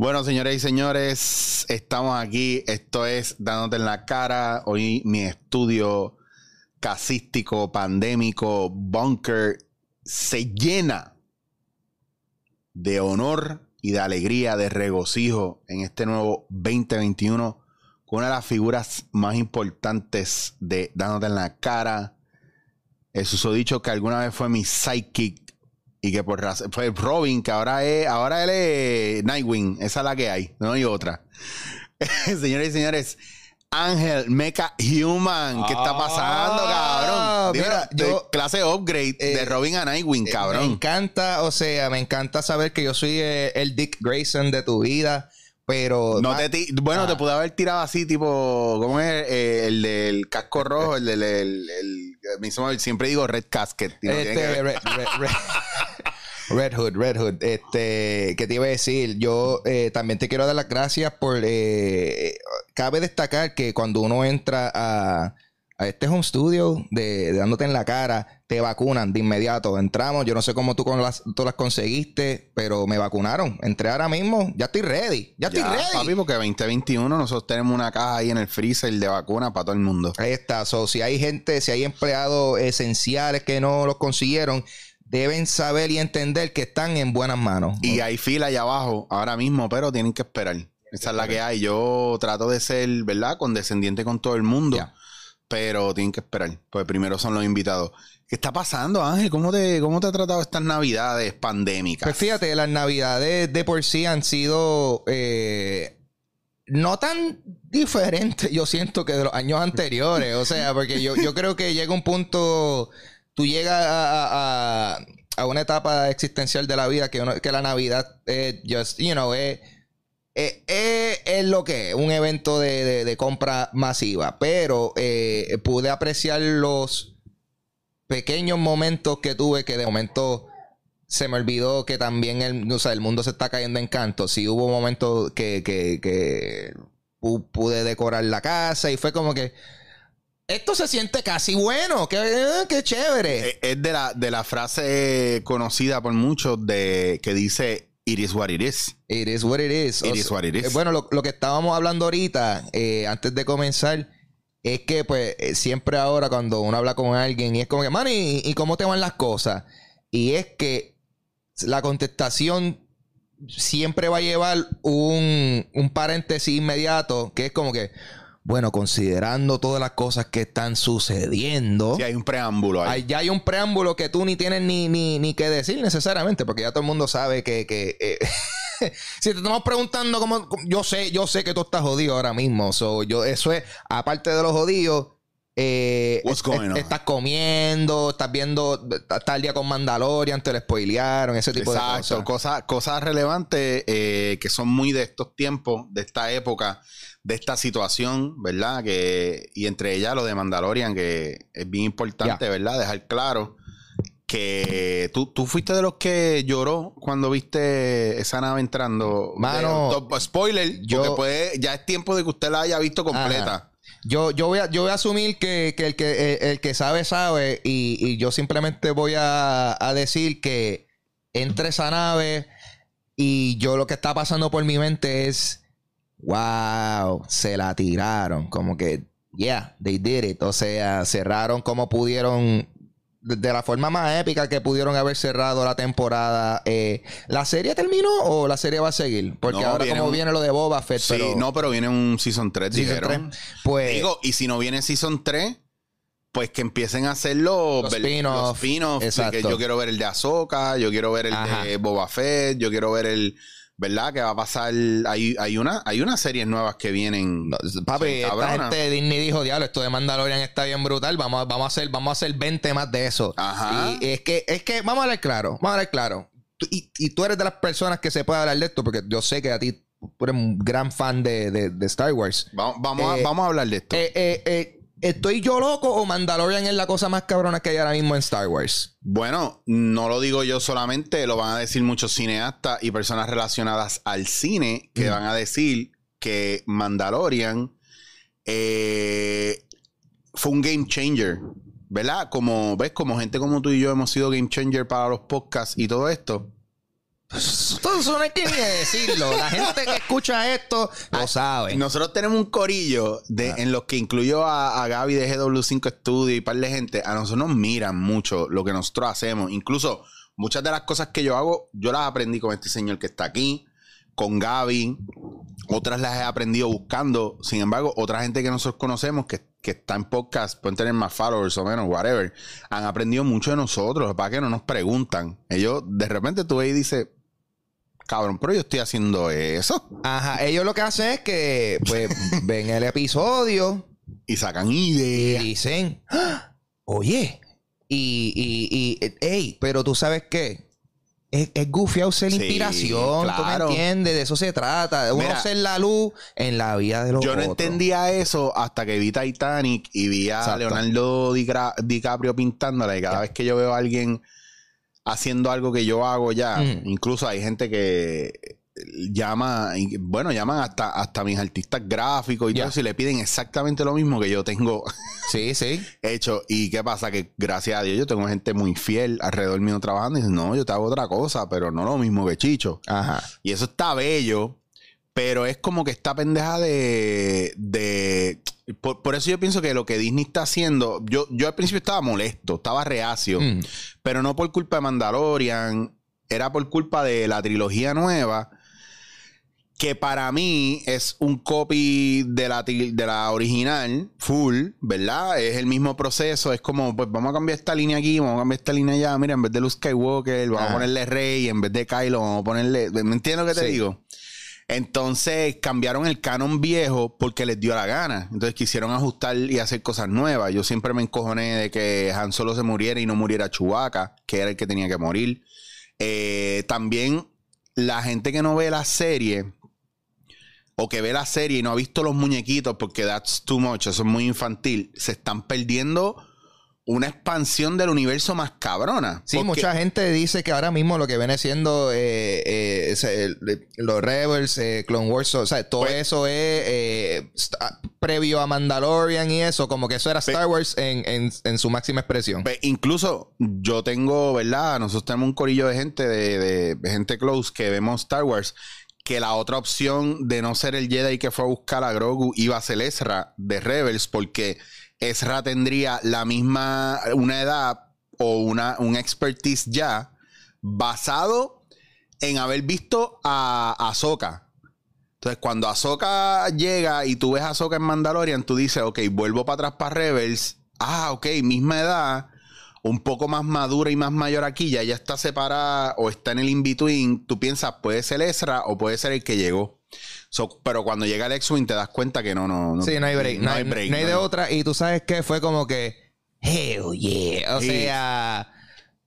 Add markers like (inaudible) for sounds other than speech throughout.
Bueno, señores y señores, estamos aquí. Esto es Dándote en la cara. Hoy mi estudio casístico, pandémico, bunker, se llena de honor y de alegría, de regocijo en este nuevo 2021 con una de las figuras más importantes de Dándote en la cara. El dicho que alguna vez fue mi sidekick y que por razón fue Robin, que ahora es, ahora él es Nightwing, esa es la que hay, no hay otra. (laughs) Señores y señores, Ángel Mecha Human, ¿qué está pasando, Ah, cabrón? mira, yo- clase upgrade de eh, Robin a Nightwing, Me cabrón. encanta, o sea, me encanta saber que yo soy eh, el Dick Grayson de tu vida, pero... No ma- te bueno, Ah. te pude haber tirado así, tipo, ¿cómo es? Eh, el del casco rojo, el del. El, el- hizo- siempre digo Red Casket. que. Red, Red- Red- Red Hood, Red Hood. Este, ¿qué te iba a decir? Yo eh, también te quiero dar las gracias por. eh, cabe destacar que cuando uno entra a, a este home studio de, de dándote en la cara, te vacunan de inmediato. Entramos, yo no sé cómo tú, con las, tú las conseguiste, pero me vacunaron. Entré ahora mismo, ya estoy ready. Ya estoy ready. Papi, porque 2021 nosotros tenemos una caja ahí en el freezer de vacuna para todo el mundo. Ahí está. So, si hay gente, si hay empleados esenciales que no los consiguieron, deben saber y entender que están en buenas manos. Y hay fila allá abajo ahora mismo, pero tienen que esperar. Esa es la que hay. Yo trato de ser, ¿verdad? Condescendiente con todo el mundo. Ya. Pero tienen que esperar. Pues primero son los invitados. ¿Qué está pasando, Ángel? ¿Cómo te, cómo te ha tratado estas navidades pandémicas? Pues fíjate, las navidades de por sí han sido eh, no tan diferentes, yo siento, que de los años anteriores. O sea, porque yo, yo creo que llega un punto, tú llegas a, a- una etapa existencial de la vida que, uno- que la Navidad es just, you know, es, es- es- es lo que es, un evento de, de- compra masiva. Pero eh, pude apreciar los pequeños momentos que tuve que de momento se me olvidó que también el, o sea, el mundo se está cayendo en canto. Sí hubo momentos que, que, que pu- pude decorar la casa y fue como que esto se siente casi bueno, qué, eh, qué chévere. Eh, Es de la, de la frase conocida por muchos de que dice It is what it is. It is what it is. It O is what it is. eh, Bueno, lo, lo que estábamos hablando ahorita, eh, antes de comenzar, es que pues eh, siempre ahora cuando uno habla con alguien y es como que, man, ¿y, y cómo te van las cosas? Y es que la contestación siempre va a llevar un, un paréntesis inmediato, que es como que, bueno, considerando todas las cosas que están sucediendo. Sí, hay un preámbulo ahí. Hay- ya hay un preámbulo que tú ni tienes ni, ni, ni que decir necesariamente, porque ya todo el mundo sabe que, que, eh, (laughs) si te estamos preguntando cómo, yo sé, yo sé que tú estás jodido ahora mismo. So, yo, eso es, aparte de los jodidos, eh, What's going on? estás comiendo, estás viendo, estás al día con Mandalorian, te lo spoilearon, ese tipo de cosas. cosas, cosas relevantes eh, que son muy de estos tiempos, de esta época, de esta situación, ¿verdad? Que, y entre ellas lo de Mandalorian, que es bien importante. ¿verdad? Dejar claro que tú, tú fuiste de los que lloró cuando viste esa nave entrando. Mano, De- to- spoiler, yo- porque puede, ya es tiempo de que usted la haya visto completa. Ajá. Yo, yo, voy a, yo voy a asumir que, que el que el, el que sabe, sabe. Y, y yo simplemente voy a, a decir que entre esa nave y yo lo que está pasando por mi mente es, wow, se la tiraron. Como que, yeah, they did it. O sea, cerraron como pudieron. De la forma más épica que pudieron haber cerrado la temporada. Eh, ¿La serie terminó o la serie va a seguir? Porque No, ahora viene como un- viene lo de Boba Fett, Sí, pero... no, pero viene un Season 3, Season dijeron. tres, Pues... Digo, y si no viene Season 3, pues que empiecen a hacer los, Los ver- spin-off. los spin-off, de Exacto. que yo quiero ver el de Ahsoka, yo quiero ver el Ajá. de Boba Fett, yo quiero ver el, ¿verdad? Que va a pasar, hay, hay, una, hay unas series nuevas que vienen. No, papi, esta gente de Disney dijo, diablo, esto de Mandalorian está bien brutal. Vamos, a- vamos a hacer, vamos a hacer 20 más de eso. Ajá. Y es que, es que, vamos a hablar claro, vamos a hablar claro. Y, y tú eres de las personas que se puede hablar de esto, porque yo sé que a ti tú eres un gran fan de, de- de Star Wars. Vamos, vamos, Eh, a, vamos a hablar de esto. Eh, eh, eh, ¿Estoy yo loco o Mandalorian es la cosa más cabrona que hay ahora mismo en Star Wars? Bueno, no lo digo yo solamente, lo van a decir muchos cineastas y personas relacionadas al cine que Mm. van a decir que Mandalorian eh, fue un game changer, ¿verdad? Como ves, como gente como tú y yo hemos sido game changer para los podcasts y todo esto. Eso no hay que ni decirlo. La gente que escucha esto lo sabe. Nosotros tenemos un corillo de, en los que incluyó a, a Gaby de GW5 Studio y un par de gente. A nosotros nos miran mucho lo que nosotros hacemos. Incluso muchas de las cosas que yo hago, yo las aprendí con este señor que está aquí, con Gaby. Otras las he aprendido buscando. Sin embargo, otra gente que nosotros conocemos que, que está en podcast, pueden tener más followers o menos, whatever, han aprendido mucho de nosotros. Para que no nos preguntan. Ellos, de repente tú ves y dices, cabrón, pero yo estoy haciendo eso. Ajá, ellos lo que hacen es que, pues, (laughs) ven el episodio Y sacan y ideas. dicen, "Ah, oye, y, y, y, hey, pero tú sabes qué. Es, es gufiado ser Sí, inspiración, tú me claro. entiendes, de eso se trata, de uno Mira, ser la luz en la vida de los Yo no otros. entendía eso hasta que vi Titanic y vi a Exacto. Leonardo DiCaprio pintándola. Y cada vez que yo veo a alguien haciendo algo que yo hago ya, Mm. incluso hay gente que llama, y, bueno, llaman hasta, hasta mis artistas gráficos y todo eso y le piden exactamente lo mismo que yo tengo (laughs) Sí, sí. hecho. ¿Y qué pasa? Que gracias a Dios yo tengo gente muy fiel alrededor mío trabajando y dicen, no, yo te hago otra cosa, pero no lo mismo que Chicho. Ajá. Y eso está bello, pero es como que esta pendeja de... de por, por eso yo pienso que lo que Disney está haciendo, yo, yo al principio estaba molesto, estaba reacio, Mm. pero no por culpa de Mandalorian, era por culpa de la trilogía nueva, que para mí es un copy de la, de la original, full, ¿verdad? Es el mismo proceso, es como, pues vamos a cambiar esta línea aquí, vamos a cambiar esta línea allá, mira, en vez de Luke Skywalker, vamos Ah. a ponerle Rey, en vez de Kylo, vamos a ponerle, ¿me entiendes lo que te Sí. digo? Entonces cambiaron el canon viejo porque les dio la gana. Entonces quisieron ajustar y hacer cosas nuevas. Yo siempre me encojoné de que Han Solo se muriera y no muriera Chewbacca, que era el que tenía que morir. Eh, también la gente que no ve la serie o que ve la serie y no ha visto los muñequitos porque that's too much, eso es muy infantil, se están perdiendo una expansión del universo más cabrona. Sí, Porque- mucha gente dice que ahora mismo lo que viene siendo eh, eh, es los Rebels, eh, Clone Wars, o sea, todo Pues- eso es previo a Mandalorian y eso, como que eso era Star Wars en, en- en su máxima expresión. Pues, incluso yo tengo, ¿verdad? Nosotros tenemos un corillo de gente, de, de- de gente close que vemos Star Wars, que la otra opción de no ser el Jedi que fue a buscar a Grogu iba a ser Ezra de Rebels, porque Ezra tendría la misma, una edad o una, un expertise ya basado en haber visto a Ahsoka. Entonces, cuando Ahsoka llega y tú ves a Ahsoka en Mandalorian, tú dices, ok, vuelvo para atrás para Rebels. Ah, ok, misma edad, un poco más madura y más mayor aquí, ya ya está separada o está en el in-between. Tú piensas, puede ser Ezra o puede ser el que llegó. So, pero cuando llega el X-Wing te das cuenta que no, no, no. sí, no hay break. No, hay, break, no hay de otra. Y tú sabes que fue como que, hell yeah. O Sí. sea,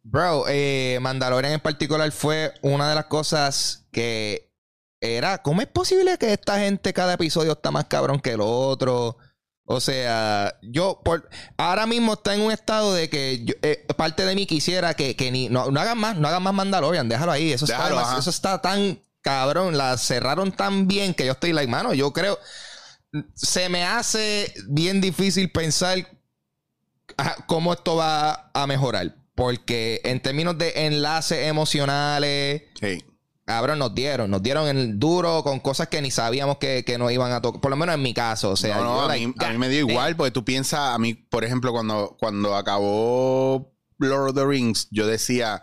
bro, eh, Mandalorian en particular fue una de las cosas que era, ¿cómo es posible que esta gente cada episodio está más cabrón que el otro? O sea, yo por ahora mismo está en un estado de que yo- eh, parte de mí quisiera que, que ni no, no hagan más, no hagan más Mandalorian, déjalo ahí. Eso, Déjalo, está, eso está tan cabrón, la cerraron tan bien que yo estoy like, mano, yo creo se me hace bien difícil pensar cómo esto va a mejorar. Porque en términos de enlaces emocionales, Sí. cabrón, nos dieron. Nos dieron el duro con cosas que ni sabíamos que, que nos iban a tocar. Por lo menos en mi caso. O sea, no, no, yo, a, like, mí, a mí me dio igual, porque tú piensas, a mí, por ejemplo, cuando, cuando acabó Lord of the Rings, yo decía,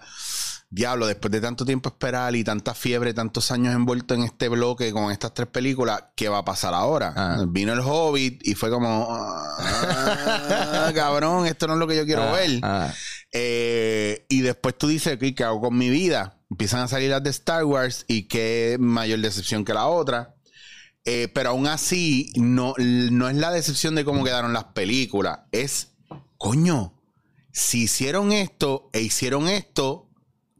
diablo, después de tanto tiempo esperar y tanta fiebre, tantos años envuelto en este bloque con estas tres películas, ¿qué va a pasar ahora? Ah. Vino el Hobbit y fue como, ah, (laughs) cabrón, esto no es lo que yo quiero ah, ver. Eh, y después tú dices, "Ok, ¿qué hago con mi vida? Empiezan a salir las de Star Wars y qué mayor decepción que la otra. Eh, pero aún así, no, no es la decepción de cómo quedaron las películas. Es, coño, si hicieron esto e hicieron esto,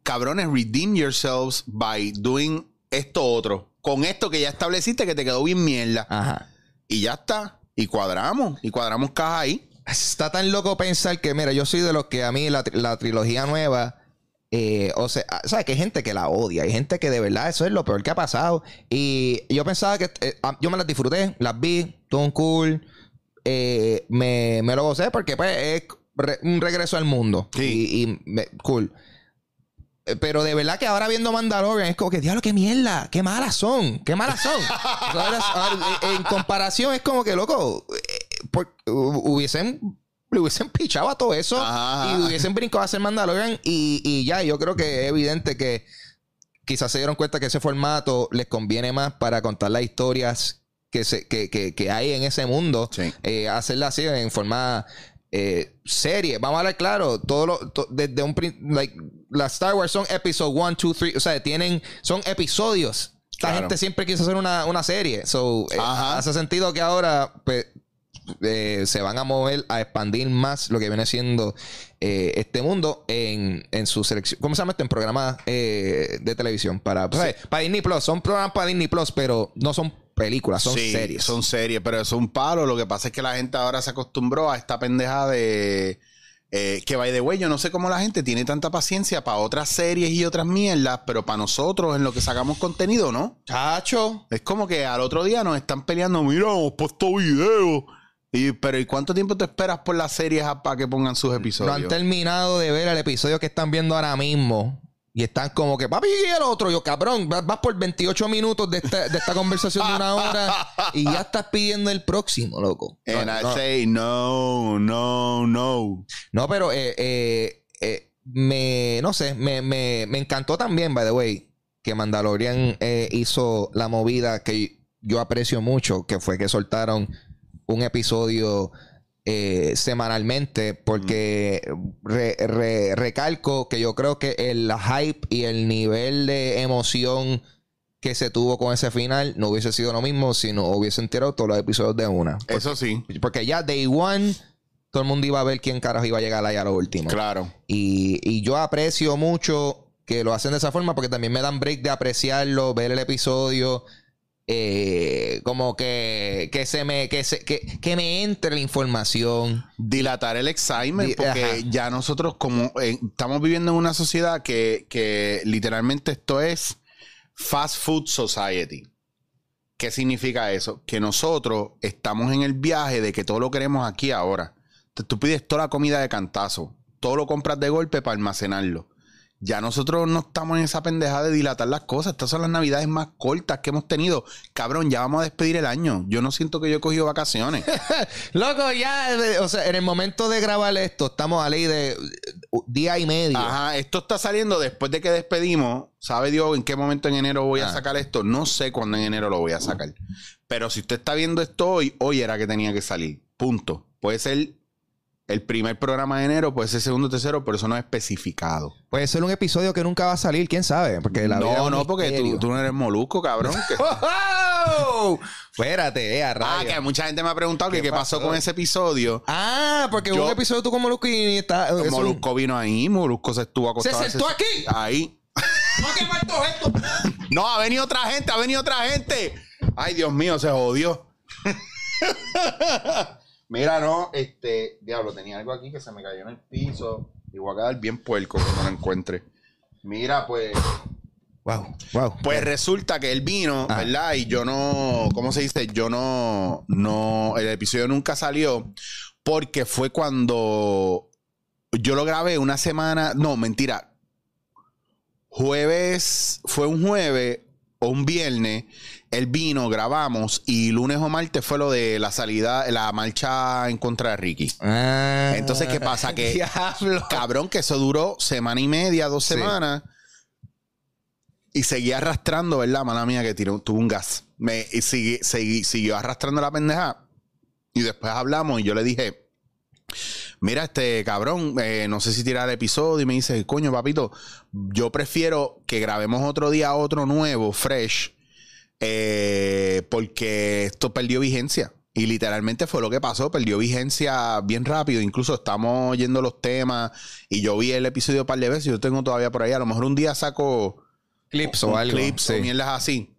cabrones, redeem yourselves by doing esto otro. Con esto que ya estableciste que te quedó bien mierda. Ajá. Y ya está. Y cuadramos. Y cuadramos caja ahí. Está tan loco pensar que, mira, yo soy de los que a mí la, la trilogía nueva, eh, o sea, ¿sabes? Que hay gente que la odia, hay gente que de verdad eso es lo peor que ha pasado. Y yo pensaba que eh, ah, yo me las disfruté, las vi, todo un cool, eh, me, me lo gocé porque pues es re- un regreso al mundo. Sí. Y, y me- cool. Eh, pero de verdad que ahora viendo Mandalorian es como que, diablo, qué mierda, qué malas son, qué malas son. (laughs) Ahora, ahora, eh, en comparación es como que, loco, eh, por- hu- hubiesen, le hubiesen pichado a todo eso Ajá. y hubiesen brincado a hacer Mandalorian y, y ya, yo creo que es evidente que quizás se dieron cuenta que ese formato les conviene más para contar las historias que, se, que, que, que hay en ese mundo Sí. eh, hacerla así en forma eh, serie. Vamos a hablar claro, todo lo, to- desde un like, las Star Wars son episode 1, 2, 3, o sea, tienen, son episodios. Esta Claro. gente siempre quiso hacer una, una serie. So, eh, hace sentido que ahora pues, eh, se van a mover a expandir más lo que viene siendo eh, este mundo en, en su selección. ¿Cómo se llama esto? En programas eh, de televisión. Para, sea, para Disney Plus. Son programas para Disney Plus, pero no son películas, son Sí, series. Son series, pero es un palo. Lo que pasa es que la gente ahora se acostumbró a esta pendeja de. eh, que by the way, yo no sé cómo la gente tiene tanta paciencia para otras series y otras mierdas, pero para nosotros, en lo que sacamos contenido, ¿no? Chacho. Es como que al otro día nos están peleando, mira, hemos puesto videos. Y, pero ¿y cuánto tiempo te esperas por las series para que pongan sus No episodios? han terminado de ver el episodio que están viendo ahora mismo. Y están como que, papi, y el otro. Yo, cabrón, vas, vas por 28 minutos de esta, de esta conversación de una hora (laughs) y ya estás pidiendo el próximo, loco. No, And I say, no, no, no. No, pero eh, eh, eh, me, no sé, me, me, me encantó también, by the way, que Mandalorian eh, hizo la movida que yo aprecio mucho, que fue que soltaron un episodio eh, semanalmente, porque re- re- recalco que yo creo que el hype y el nivel de emoción que se tuvo con ese final no hubiese sido lo mismo si no hubiesen tirado todos los episodios de una. Eso sí, Porque ya Day One, todo el mundo iba a ver quién carajo iba a llegar ahí a lo último. claro. Y, y yo aprecio mucho que lo hacen de esa forma porque también me dan break de apreciarlo, ver el episodio. Eh, como que, que se me que, se, que, que me entre la información. dilatar el excitement Di- porque ajá. ya nosotros como eh, estamos viviendo en una sociedad que, que literalmente esto es fast food society. ¿Qué significa eso? Que nosotros estamos en el viaje de que todo lo queremos aquí ahora. Entonces, tú pides toda la comida de cantazo, todo lo compras de golpe para almacenarlo. Ya nosotros no estamos en esa pendeja de dilatar las cosas. Estas son las navidades más cortas que hemos tenido. Cabrón, ya vamos a despedir el año. Yo no siento que yo he cogido vacaciones. (laughs) Loco, ya, o sea, en el momento de grabar esto, estamos a ley de uh, día y medio. Ajá, esto está saliendo después de que despedimos. ¿Sabe Dios en qué momento en enero voy a Ah. sacar esto? No sé cuándo en enero lo voy a sacar. Pero si usted está viendo esto hoy, hoy era que tenía que salir. Punto. Puede ser el primer programa de enero, puede ser segundo, tercero, pero eso no es especificado. Puede ser un episodio que nunca va a salir, quién sabe. Porque la no, no, porque tú, no eres molusco, cabrón. Que- (laughs) ¡Oh! Espérate, eh, a ah, que mucha gente me ha preguntado que ¿Qué pasó pasó? con ese episodio. Ah, porque hubo un episodio tú como Molusco y está. es un- Molusco vino ahí, Molusco se estuvo acostado. ¿Se sentó aquí? Ahí. No, esto. (laughs) No, ha venido otra gente, ha venido otra gente. Ay, Dios mío, se jodió. (laughs) Mira, no, este, diablo, tenía algo aquí que se me cayó en el piso. Y voy a quedar bien puerco cuando lo encuentre. Mira, pues, Wow, wow. pues resulta que él vino, Ah. ¿verdad? Y yo no, ¿cómo se dice? Yo no, no, el episodio nunca salió porque fue cuando yo lo grabé una semana, no, mentira. Jueves, fue un jueves o un viernes, él vino, grabamos y lunes o martes fue lo de la salida, la marcha en contra de Ricky. Ah. Entonces, ¿qué pasa? (laughs) Que- Diablo. Cabrón, que eso duró semana y media, dos Sí. semanas. Y seguía arrastrando, ¿verdad? Mala mía que tiró, tuvo un gas. Me, y sigui- siguió arrastrando la pendeja. Y después hablamos y yo le dije, mira, este cabrón, eh, no sé si tirar el episodio. Y me dice, coño, papito, yo prefiero que grabemos otro día otro nuevo, fresh, eh, porque esto perdió vigencia. Y literalmente fue lo que pasó, perdió vigencia bien rápido. Incluso estamos oyendo los temas y yo vi el episodio un par de veces. Yo tengo todavía por ahí. A lo mejor un día saco Clips o algo. clips sí. o mierdas así.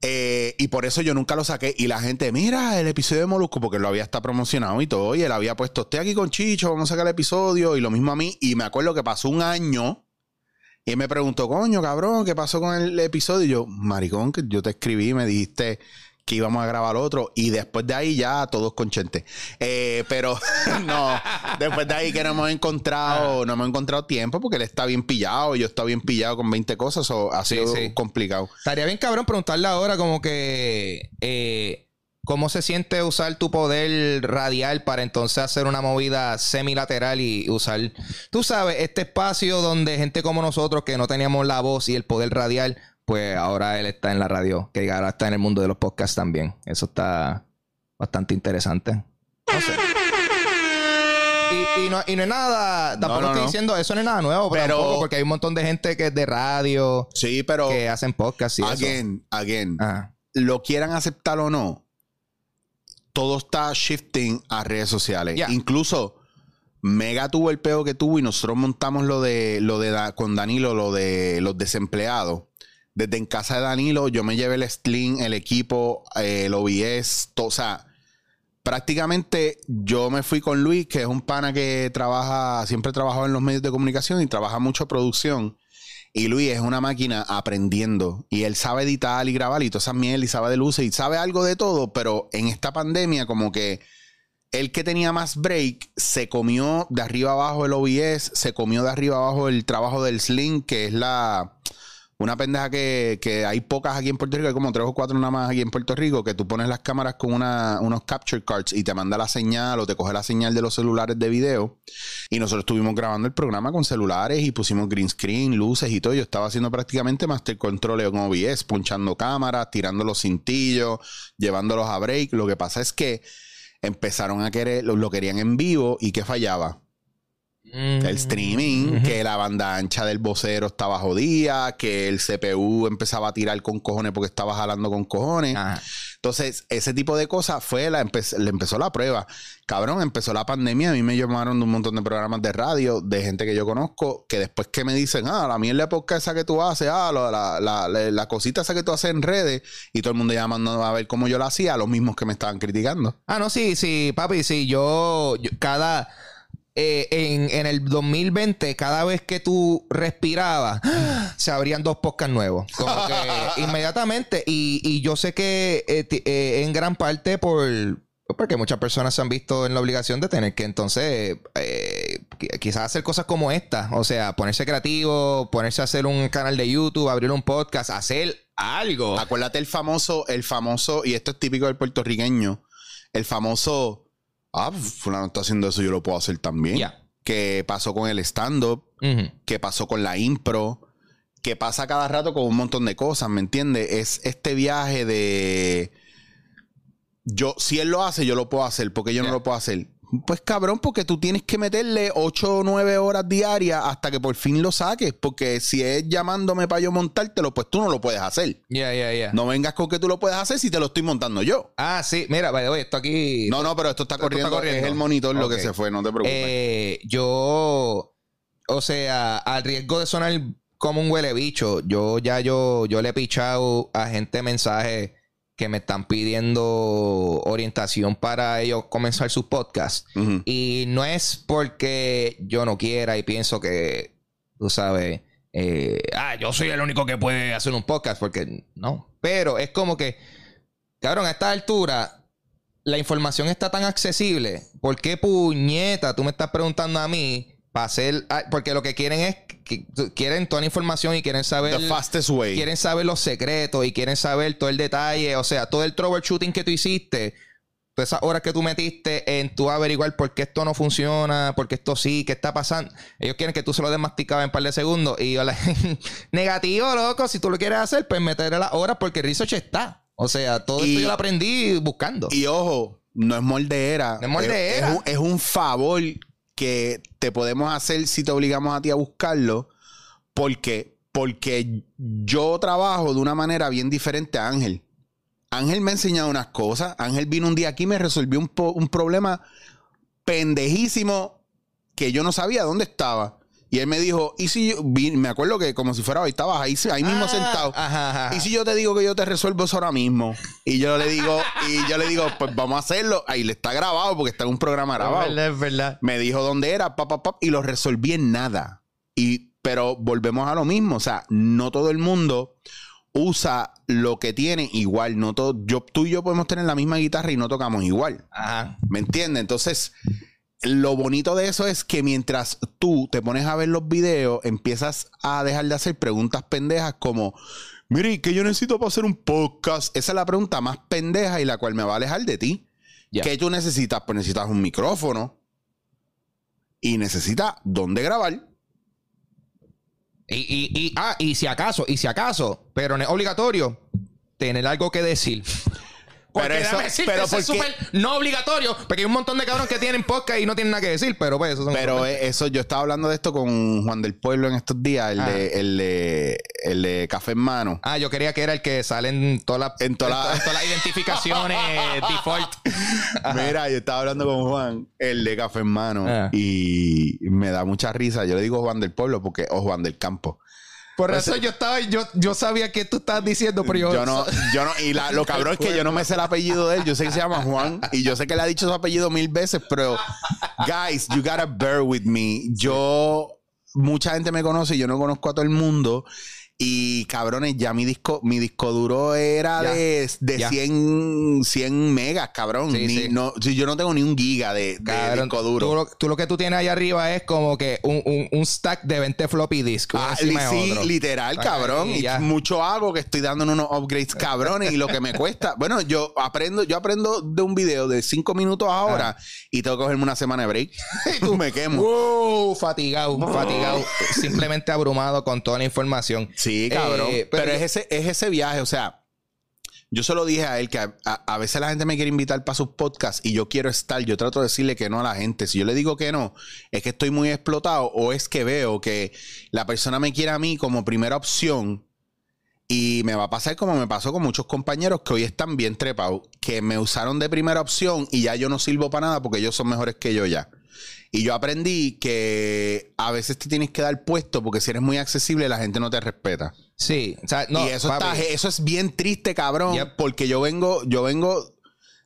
Eh, y por eso yo nunca lo saqué. Y la gente, mira el episodio de Molusco, porque lo había hasta promocionado y todo. Y él había puesto, estoy aquí con Chicho, vamos a sacar el episodio. Y lo mismo a mí. Y me acuerdo que pasó un año. Y él me preguntó, coño, cabrón, ¿qué pasó con el episodio? Y yo, maricón, que yo te escribí me dijiste que íbamos a grabar otro y después de ahí ya todos con Chente. Eh, pero (laughs) no, después de ahí que no hemos encontrado, no hemos encontrado tiempo porque él está bien pillado, yo estoy bien pillado con 20 cosas, o ha sido sí. complicado. Estaría bien cabrón preguntarle ahora como que eh, cómo se siente usar tu poder radial para entonces hacer una movida semilateral y usar, tú sabes, este espacio donde gente como nosotros que no teníamos la voz y el poder radial, pues ahora él está en la radio, que ahora está en el mundo de los podcasts también. Eso está bastante interesante. No sé. Y, y no, y no es nada, tampoco no, estoy diciendo, eso no es nada nuevo, pero, tampoco, porque hay un montón de gente que es de radio, Sí, pero que hacen podcasts y eso. again, again, lo quieran aceptar o no, todo está shifting a redes sociales. Incluso Mega tuvo el peo que tuvo y nosotros montamos lo de lo de con Danilo, lo de los desempleados. Desde en casa de Danilo, yo me llevé el Sling, el equipo, eh, el OBS, todo, o sea, prácticamente yo me fui con Luis, que es un pana que trabaja, siempre ha trabajado en los medios de comunicación y trabaja mucho producción. Y Luis es una máquina aprendiendo. Y él sabe editar y grabar y toda esa miel y sabe de luces y sabe algo de todo. Pero en esta pandemia, como que el que tenía más break se comió de arriba abajo el OBS, se comió de arriba abajo el trabajo del Sling, que es la. Una pendeja que, que hay pocas aquí en Puerto Rico, hay como tres o cuatro nada más aquí en Puerto Rico, que tú pones las cámaras con una, unos capture cards y te manda la señal o te coge la señal de los celulares de video. Y nosotros estuvimos grabando el programa con celulares y pusimos green screen, luces y todo. Yo estaba haciendo prácticamente master control en OBS, punchando cámaras, tirando los cintillos, llevándolos a break. Lo que pasa es que empezaron a querer, lo querían en vivo y que fallaba. El streaming, que la banda ancha del vocero estaba jodida, que el CPU empezaba a tirar con cojones porque estaba jalando con cojones. Ajá. Entonces, ese tipo de cosas fue la empe- le empezó la prueba. Cabrón, empezó la pandemia. A mí me llamaron de un montón de programas de radio, de gente que yo conozco, que después que me dicen, ah, la mierda de podcast esa que tú haces, ah, la, la, la cosita esa que tú haces en redes, y todo el mundo llamando a ver cómo yo la hacía, los mismos que me estaban criticando. Ah, no, sí, sí, papi, sí, yo, yo- cada... eh, en, en el 2020, cada vez que tú respirabas, (gasps) se abrían dos podcasts nuevos. Como que (laughs) inmediatamente. Y, y yo sé que eh, eh, en gran parte por... Porque muchas personas se han visto en la obligación de tener que entonces qui- quizás hacer cosas como esta. O sea, ponerse creativo, ponerse a hacer un canal de YouTube, abrir un podcast, hacer algo. Acuérdate el famoso, el famoso, y esto es típico del puertorriqueño, el famoso, ah, fulano está haciendo eso, yo lo puedo hacer también. Ya. Que pasó con el stand-up, Ujú. que pasó con la impro, que pasa cada rato con un montón de cosas, ¿me entiendes? Es este viaje de... Yo, si él lo hace, yo lo puedo hacer, porque yo no lo puedo hacer. Pues cabrón, porque tú tienes que meterle 8 o 9 horas diarias hasta que por fin lo saques, porque si es llamándome para yo montártelo, pues tú no lo puedes hacer. Ya, ya, ya. No vengas con que tú lo puedes hacer si te lo estoy montando yo. Ah, sí, mira, way, esto aquí. No, no, pero esto está Esto está corriendo. Es el monitor lo que se fue, no te preocupes. Eh, yo, o sea, al riesgo de sonar como un huele bicho, yo ya yo, yo le he pichado a gente mensajes que me están pidiendo orientación para ellos comenzar sus podcasts. Ujú. Y no es porque yo no quiera y pienso que, tú sabes, eh, ah, yo soy el único que puede hacer un podcast, porque no. Pero es como que, cabrón, a esta altura, la información está tan accesible. ¿Por qué puñeta tú me estás preguntando a mí para hacer? Porque lo que quieren es, quieren toda la información y quieren saber The fastest way. quieren saber los secretos y quieren saber todo el detalle, o sea, todo el troubleshooting que tú hiciste, todas esas horas que tú metiste en tu averiguar por qué esto no funciona, por qué esto sí, qué está pasando. Ellos quieren que tú se lo des masticado en un par de segundos y yo le- (laughs) negativo, loco, si tú lo quieres hacer, pues meterle las horas porque el research está. O sea, todo Y- esto yo lo aprendí buscando. Y ojo, no es moldeera. No es moldeera. Es, un, es un favor que te podemos hacer si te obligamos a ti a buscarlo. Porque, porque yo trabajo de una manera bien diferente a Ángel. Ángel me ha enseñado unas cosas. Ángel vino un día aquí y me resolvió un, un problema pendejísimo que yo no sabía dónde estaba. Y él me dijo, y si yo, me acuerdo que como si fuera hoy, estabas ahí, ahí mismo Ah, sentado. Ajá, ajá. Y si yo te digo que yo te resuelvo eso ahora mismo, y yo le digo, y yo le digo, pues vamos a hacerlo, ahí le está grabado porque está en un programa grabado. Es verdad, es verdad. Me dijo dónde era, pa, pa, pa, y lo resolví en nada. Y, pero volvemos a lo mismo, o sea, no todo el mundo usa lo que tiene igual. No todo, yo, tú y yo podemos tener la misma guitarra y no tocamos igual. Ajá. ¿Me entiendes? Entonces, lo bonito de eso es que mientras tú te pones a ver los videos, empiezas a dejar de hacer preguntas pendejas como, mire, ¿qué yo necesito para hacer un podcast? Esa es la pregunta más pendeja y la cual me va a alejar de ti. Ya. ¿Qué tú necesitas? Pues necesitas un micrófono y necesitas dónde grabar. Y, y, y, ah, y si acaso, y si acaso, pero no es obligatorio tener algo que decir. (laughs) Porque Pero eso- decirte, pero es súper no obligatorio, porque hay un montón de cabrones que tienen podcast y no tienen nada que decir, pero pues eso son Pero eso, yo estaba hablando de esto con Juan del Pueblo en estos días, el, Ah. de, el, de, el de Café en Mano. Ah, yo quería que era el que sale en todas las En la- identificaciones (laughs) default. Mira, yo estaba hablando con Juan, el de Café en Mano, Ah. y me da mucha risa. Yo le digo Juan del Pueblo porque, o Juan del Campo. Por Pues, eso yo estaba, yo, yo sabía que tú estabas diciendo, pero yo, Yo no, yo no, y la- lo (laughs) cabrón es que yo no me sé el apellido de él. Yo sé que se llama Juan y yo sé que le ha dicho su apellido mil veces, pero guys, you gotta bear with me. Yo, mucha gente me conoce, yo no conozco a todo el mundo. Y cabrones, ya mi disco, mi disco duro era Ya. de, de Ya. 100, 100 megas, cabrón. Sí, Ni- sí. No, si yo no tengo ni un giga de, disco duro. Tú, lo- tú lo que tú tienes ahí arriba es como que un, un, un stack de 20 floppy discs. uno Ah, sí, otro. literal, cabrón. Y mucho hago que estoy dando en unos upgrades cabrones y lo que me cuesta. (laughs) Bueno, yo aprendo, yo aprendo de un video de cinco minutos ahora Ah. y tengo que cogerme una semana de break. (laughs) Y tú me quemo. (laughs) Wow, fatigado, fatigado, simplemente abrumado con toda la información. Sí, cabrón. Eh, pero pero es, ese, es ese viaje, o sea, yo se lo dije a él que a, a- a veces la gente me quiere invitar para sus podcasts y yo quiero estar. Yo trato de decirle que no a la gente. Si yo le digo que no, es que estoy muy explotado o es que veo que la persona me quiere a mí como primera opción. Y me va a pasar como me pasó con muchos compañeros que hoy están bien trepados, que me usaron de primera opción y ya yo no sirvo para nada porque ellos son mejores que yo ya. Y yo aprendí que a veces te tienes que dar puesto porque si eres muy accesible la gente no te respeta. Sí, o sea, no, y eso, está, eso es bien triste, cabrón. Yep. Porque yo vengo, yo vengo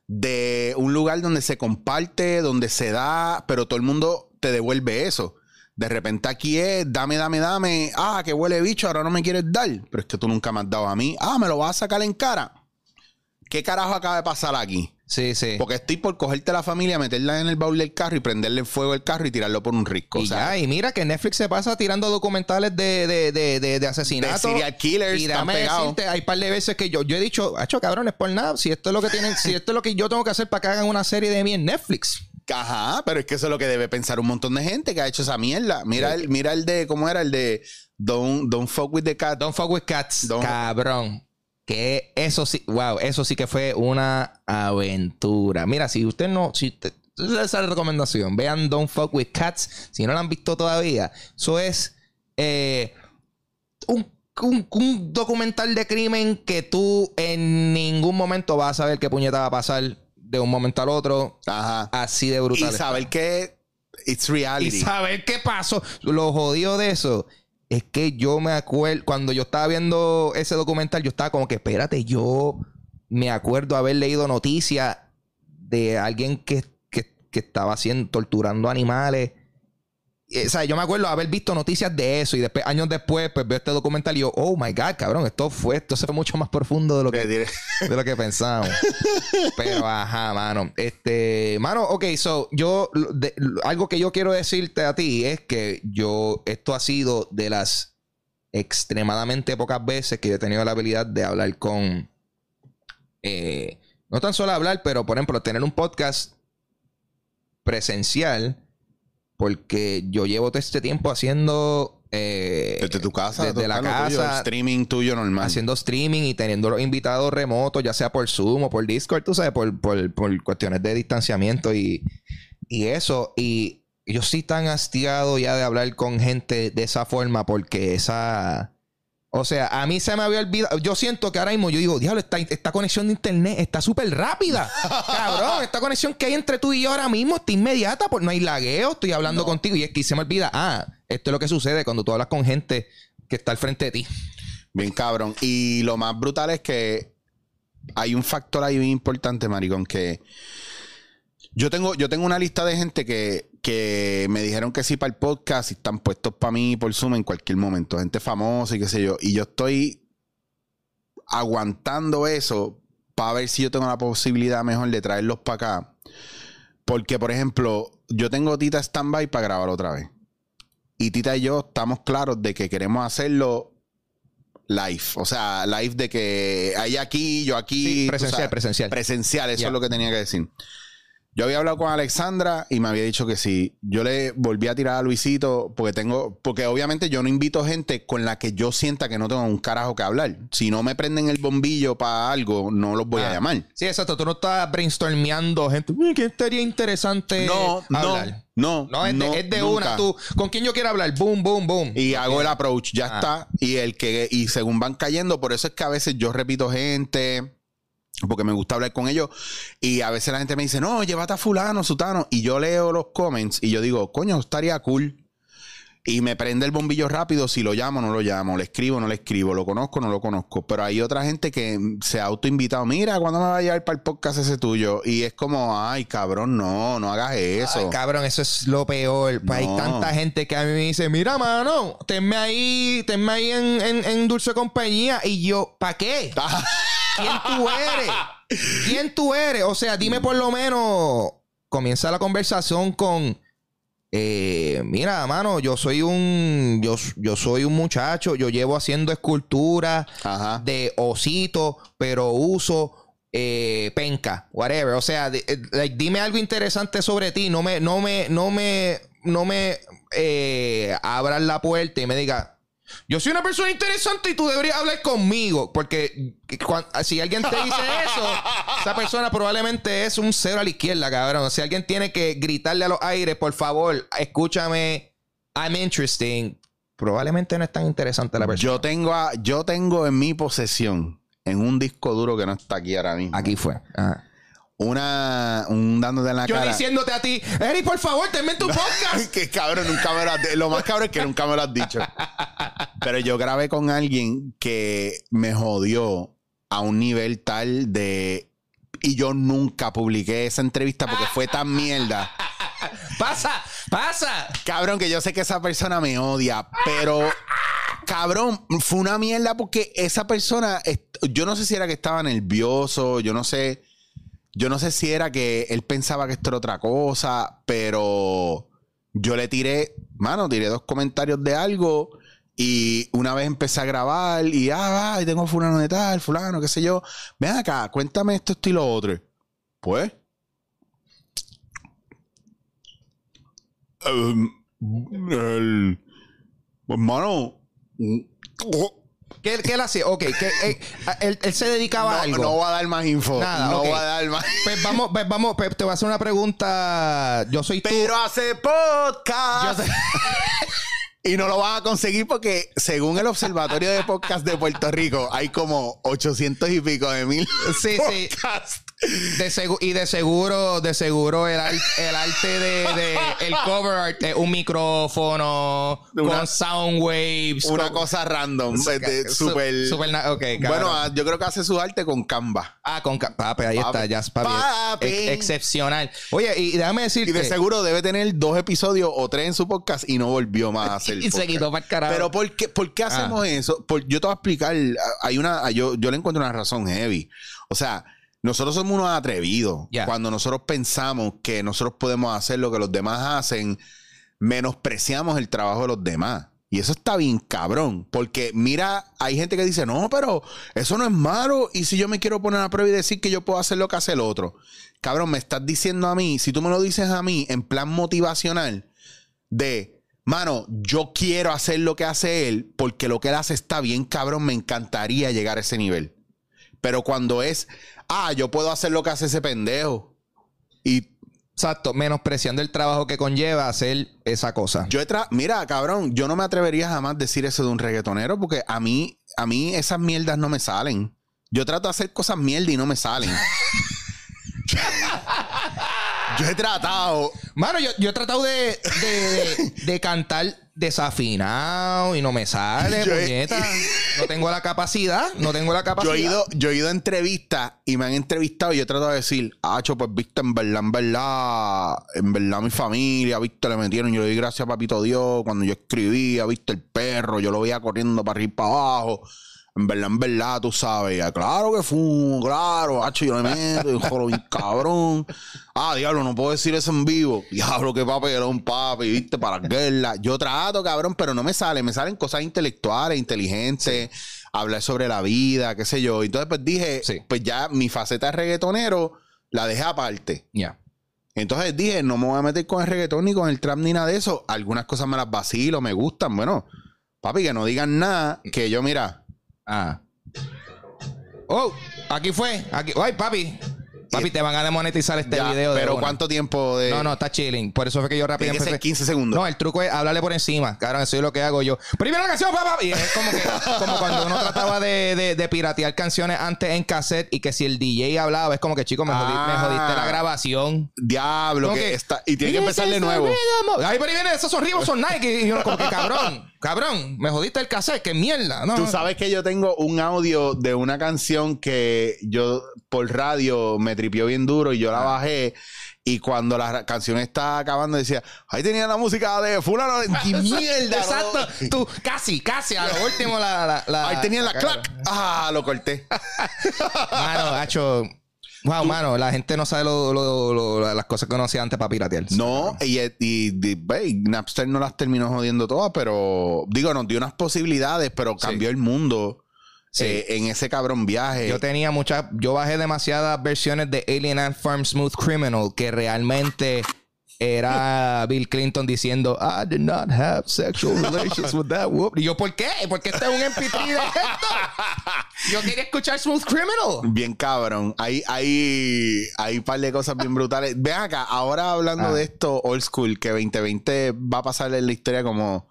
de un lugar donde se comparte, donde se da, pero todo el mundo te devuelve eso. De repente aquí es, dame, dame, dame. Ah, que huele bicho, ahora no me quieres dar. Pero es que tú nunca me has dado a mí. Ah, me lo vas a sacar en cara. ¿Qué carajo acaba de pasar aquí? Sí, sí. Porque estoy por cogerte a la familia, meterla en el baúl del carro y prenderle el fuego al carro y tirarlo por un risco. y o sea, ya, y mira que Netflix se pasa tirando documentales de, de, de, de, de asesinatos. De serial killers, Y pegados. decirte, hay un par de veces que yo, yo he dicho, hacho cabrones, por nada, si esto es lo que tienen, si esto es lo que yo tengo que hacer para que hagan una serie de mí en Netflix. Ajá, pero es que eso es lo que debe pensar un montón de gente que ha hecho esa mierda. Mira el, mira el de, ¿cómo era? El de Don't, don't fuck with the cat. Don't fuck with cats. Don't- Cabrón. Que eso sí, wow, eso sí que fue una aventura. Mira, si usted no, si usted, esa es la recomendación. Vean Don't Fuck with Cats. Si no la han visto todavía, eso es eh, un, un- un documental de crimen que tú en ningún momento vas a saber qué puñeta va a pasar de un momento al otro. Ajá. Así de brutal. Y saber que it's Y reality. saber qué pasó. Lo jodido de eso es que yo me acuerdo, cuando yo estaba viendo ese documental, yo estaba como que, espérate, yo me acuerdo haber leído noticias de alguien que, que, que estaba haciendo, torturando animales. Eh, O sea, yo me acuerdo haber visto noticias de eso y después, años después, pues veo este documental y yo, oh my god, cabrón, esto fue, esto se fue mucho más profundo de lo que de lo que pensábamos. (laughs) Pero ajá, mano. Este, mano, ok, so yo de- algo que yo quiero decirte a ti es que yo esto ha sido de las extremadamente pocas veces que yo he tenido la habilidad de hablar con eh, no tan solo hablar, pero por ejemplo, tener un podcast presencial porque yo llevo todo este tiempo haciendo eh, Desde tu casa. desde la tocando tuyo, casa streaming tuyo normal. haciendo streaming y teniendo los invitados remotos, ya sea por Zoom o por Discord, tú sabes, por, por- por cuestiones de distanciamiento y, y eso. Y yo sí tan hastiado ya de hablar con gente de esa forma porque esa... O sea, a mí se me había olvidado. Yo siento que ahora mismo yo digo, diablo, esta, esta conexión de internet está súper rápida. (laughs) Cabrón, esta conexión que hay entre tú y yo ahora mismo está inmediata, pues no hay lagueo, estoy hablando contigo y es que se me olvida, ah, esto es lo que sucede cuando tú hablas con gente que está al frente de ti. Bien cabrón. Y lo más brutal es que hay un factor ahí bien importante, maricón, que yo tengo, yo tengo una lista de gente que, que me dijeron que sí para el podcast y están puestos para mí por Zoom en cualquier momento. Gente famosa y qué sé yo. Y yo estoy aguantando eso para ver si yo tengo la posibilidad mejor de traerlos para acá. Porque, por ejemplo, yo tengo Tita stand-by para grabar otra vez. Y Tita y yo estamos claros de que queremos hacerlo live. O sea, live de que hay aquí, yo aquí. Sí, presencial, sabes. presencial. Presencial, eso es lo que tenía que decir. Yo había hablado con Alexandra y me había dicho que sí. Yo le volví a tirar a Luisito porque tengo, porque obviamente yo no invito gente con la que yo sienta que no tengo un carajo que hablar. Si no me prenden el bombillo para algo, no los voy a Ah. llamar. Sí, exacto. Tú no estás brainstormeando gente. "Uy, ¿Qué estaría interesante No, no, hablar? no, No, es de, no, es de una. Tú, ¿con quién yo quiero hablar? Boom, boom, boom. Y hago el approach, ya Ah. está. Y el que, y según van cayendo, por eso es que a veces yo repito gente, porque me gusta hablar con ellos. Y a veces la gente me dice, no, llévate a fulano, sutano. Y yo leo los comments y yo digo, coño, estaría cool. Y me prende el bombillo rápido si lo llamo o no lo llamo, le escribo o no le escribo, lo conozco o no lo conozco. Pero hay otra gente que se ha autoinvitado, mira, ¿cuándo me va a llevar para el podcast ese tuyo? Y es como, ay, cabrón, no, no hagas eso. Ay, cabrón, eso es lo peor. Pues Hay tanta gente que a mí me dice, mira, mano, tenme ahí, tenme ahí en, en- en dulce compañía. Y yo, ¿para qué? (laughs) ¿Quién tú eres? ¿Quién tú eres? O sea, dime por lo menos, comienza la conversación con, eh, mira, mano, yo soy un, yo, yo soy un muchacho, yo llevo haciendo escultura Ajá. de osito, pero uso eh, penca, whatever. O sea, de- eh, like, dime algo interesante sobre ti. No me, no me, no me, no me eh, abras la puerta y me diga. Yo soy una persona interesante y tú deberías hablar conmigo. Porque si alguien te dice eso, esa persona probablemente es un cero a la izquierda, cabrón. Si alguien tiene que gritarle a los aires, por favor, escúchame, I'm interesting. Probablemente no es tan interesante la persona. Yo tengo, a- yo tengo en mi posesión, en un disco duro que no está aquí ahora mismo, Aquí fue. Ajá. Una, un dándote en la Yo cara. diciéndote a ti, Eri, por favor, tenme en tu (laughs) podcast. que cabrón, nunca me lo has Lo más cabrón es que nunca me lo has dicho. Pero yo grabé con alguien que me jodió a un nivel tal de. Y yo nunca publiqué esa entrevista porque fue tan mierda. pasa, pasa. Cabrón, que yo sé que esa persona me odia, pero cabrón, fue una mierda porque esa persona, yo no sé si era que estaba nervioso, yo no sé, yo no sé si era que él pensaba que esto era otra cosa, pero yo le tiré, mano, tiré dos comentarios de algo y una vez empecé a grabar y, ah, y tengo fulano de tal, fulano, qué sé yo, ven acá, cuéntame esto, esto y lo otro. Pues, Um, el, hermano, ¿Qué, qué él hacía? Ok, que, eh, él, él se dedicaba a algo. no voy a dar más info. Nada, no ok. voy a dar más. Pues vamos, pues vamos, pues te voy a hacer una pregunta. Yo soy tú. Pero hace podcast. (laughs) Y no lo van a conseguir porque, según el Observatorio de Podcast de Puerto Rico, hay como 800 y pico de mil Sí, sí. De y de seguro, de seguro el, el arte de, de- el cover art es un micrófono Una- con sound waves. Una con- cosa random. De- Súper. super cabrón. bueno, ah, yo creo que hace su arte con Canva. Ah, con ca- papi, ahí Papi. está, ya papi. Papi. Ex- excepcional. Oye, y déjame decirte. Y de seguro debe tener dos episodios o tres en su podcast y no volvió más a hacer (laughs) Y se podcast. quitó para el carajo. Pero ¿por qué, por qué hacemos eso? Por- yo te voy a explicar. Hay una, yo, yo le encuentro una razón heavy. O sea, nosotros somos unos atrevidos. Cuando nosotros pensamos que nosotros podemos hacer lo que los demás hacen, menospreciamos el trabajo de los demás. Y eso está bien cabrón. Porque mira, hay gente que dice, no, pero eso no es malo. Y si yo me quiero poner a prueba y decir que yo puedo hacer lo que hace el otro. Cabrón, me estás diciendo a mí, si tú me lo dices a mí en plan motivacional, de, mano, yo quiero hacer lo que hace él porque lo que él hace está bien, cabrón, me encantaría llegar a ese nivel. Pero cuando es, ah, yo puedo hacer lo que hace ese pendejo. Y Exacto, menospreciando el trabajo que conlleva hacer esa cosa. yo he tra mira, cabrón, yo no me atrevería jamás a decir eso de un reggaetonero porque a mí, a mí esas mierdas no me salen. Yo trato de hacer cosas mierda y no me salen. (laughs) yo he tratado. Mano, yo, yo he tratado de, de, de- de cantar desafinado y no me sale, Yo he- puñeta. No tengo la capacidad, no tengo la capacidad. Yo he ido, yo he ido a entrevistas y me han entrevistado y yo he tratado de decir, Acho, pues viste, en verdad, en verdad, en verdad mi familia, viste, le metieron, yo le di gracias a Papito Dios cuando yo escribía, viste, el perro, yo lo veía corriendo para arriba y para abajo. En verdad, en verdad, tú sabes. Ya, claro que fumo, claro, hacho, yo le meto, y joro bien cabrón. Ah, diablo, no puedo decir eso en vivo. Diablo, era un papi, viste, para guerra. Yo trato, cabrón, pero no me sale. Me salen cosas intelectuales, inteligentes, hablar sobre la vida, qué sé yo. Entonces, pues dije, Sí. pues ya mi faceta de reggaetonero la dejé aparte. Ya. Entonces dije, no me voy a meter con el reggaetón ni con el trap ni nada de eso. Algunas cosas me las vacilo, me gustan. Bueno, papi, que no digan nada, que yo, mira, Ah. Oh, aquí fue. Aquí. Ay, papi. Papi, te van a demonetizar este ya, video de pero una. ¿cuánto tiempo de...? No, no, está chilling. Por eso fue que yo rápido Tiene que ser empecé. 15 segundos. No, el truco es hablarle por encima. Cabrón, eso es lo que hago yo. Primera canción, papá. Y es como que, como cuando uno trataba de, de- de piratear canciones antes en cassette y que si el DJ hablaba, es como que, chico, me, Ah. me jodiste la grabación. Diablo, Como que, que- está... Y tiene que empezar de nuevo. Ay, pero ahí viene, esos son Reebok, son Nike. Y uno como que, cabrón, cabrón, me jodiste el cassette, qué mierda. No, Tú sabes que yo tengo un audio de una canción que yo por radio me tripió bien duro y yo la Ah. bajé. Y cuando la canción estaba acabando, decía, ahí tenía la música de fulano. ¡Qué (laughs) mierda! no! Exacto. Tú, casi, casi, a lo último la... la, la- Ahí tenía la cabrón. clac. Ah, lo corté. (laughs) Mano, hacho. Wow, mano, la gente no sabe lo- lo- lo- las cosas que uno hacía antes para piratear. No, y, y- Napster no las terminó jodiendo todas, pero digo, nos dio unas posibilidades, pero cambió el mundo Sí. eh, en ese cabrón viaje. Yo tenía muchas, yo bajé demasiadas versiones de Alien Ant Farm Smooth Criminal que realmente era Bill Clinton diciendo I did not have sexual relations with that woman. Y yo, ¿por qué? Porque este es un MP3 de esto. Yo quería escuchar Smooth Criminal. Bien cabrón. Hay, hay, hay un par de cosas bien brutales. Ven acá, ahora hablando Ah. de esto, old school, que 2020 va a pasar en la historia como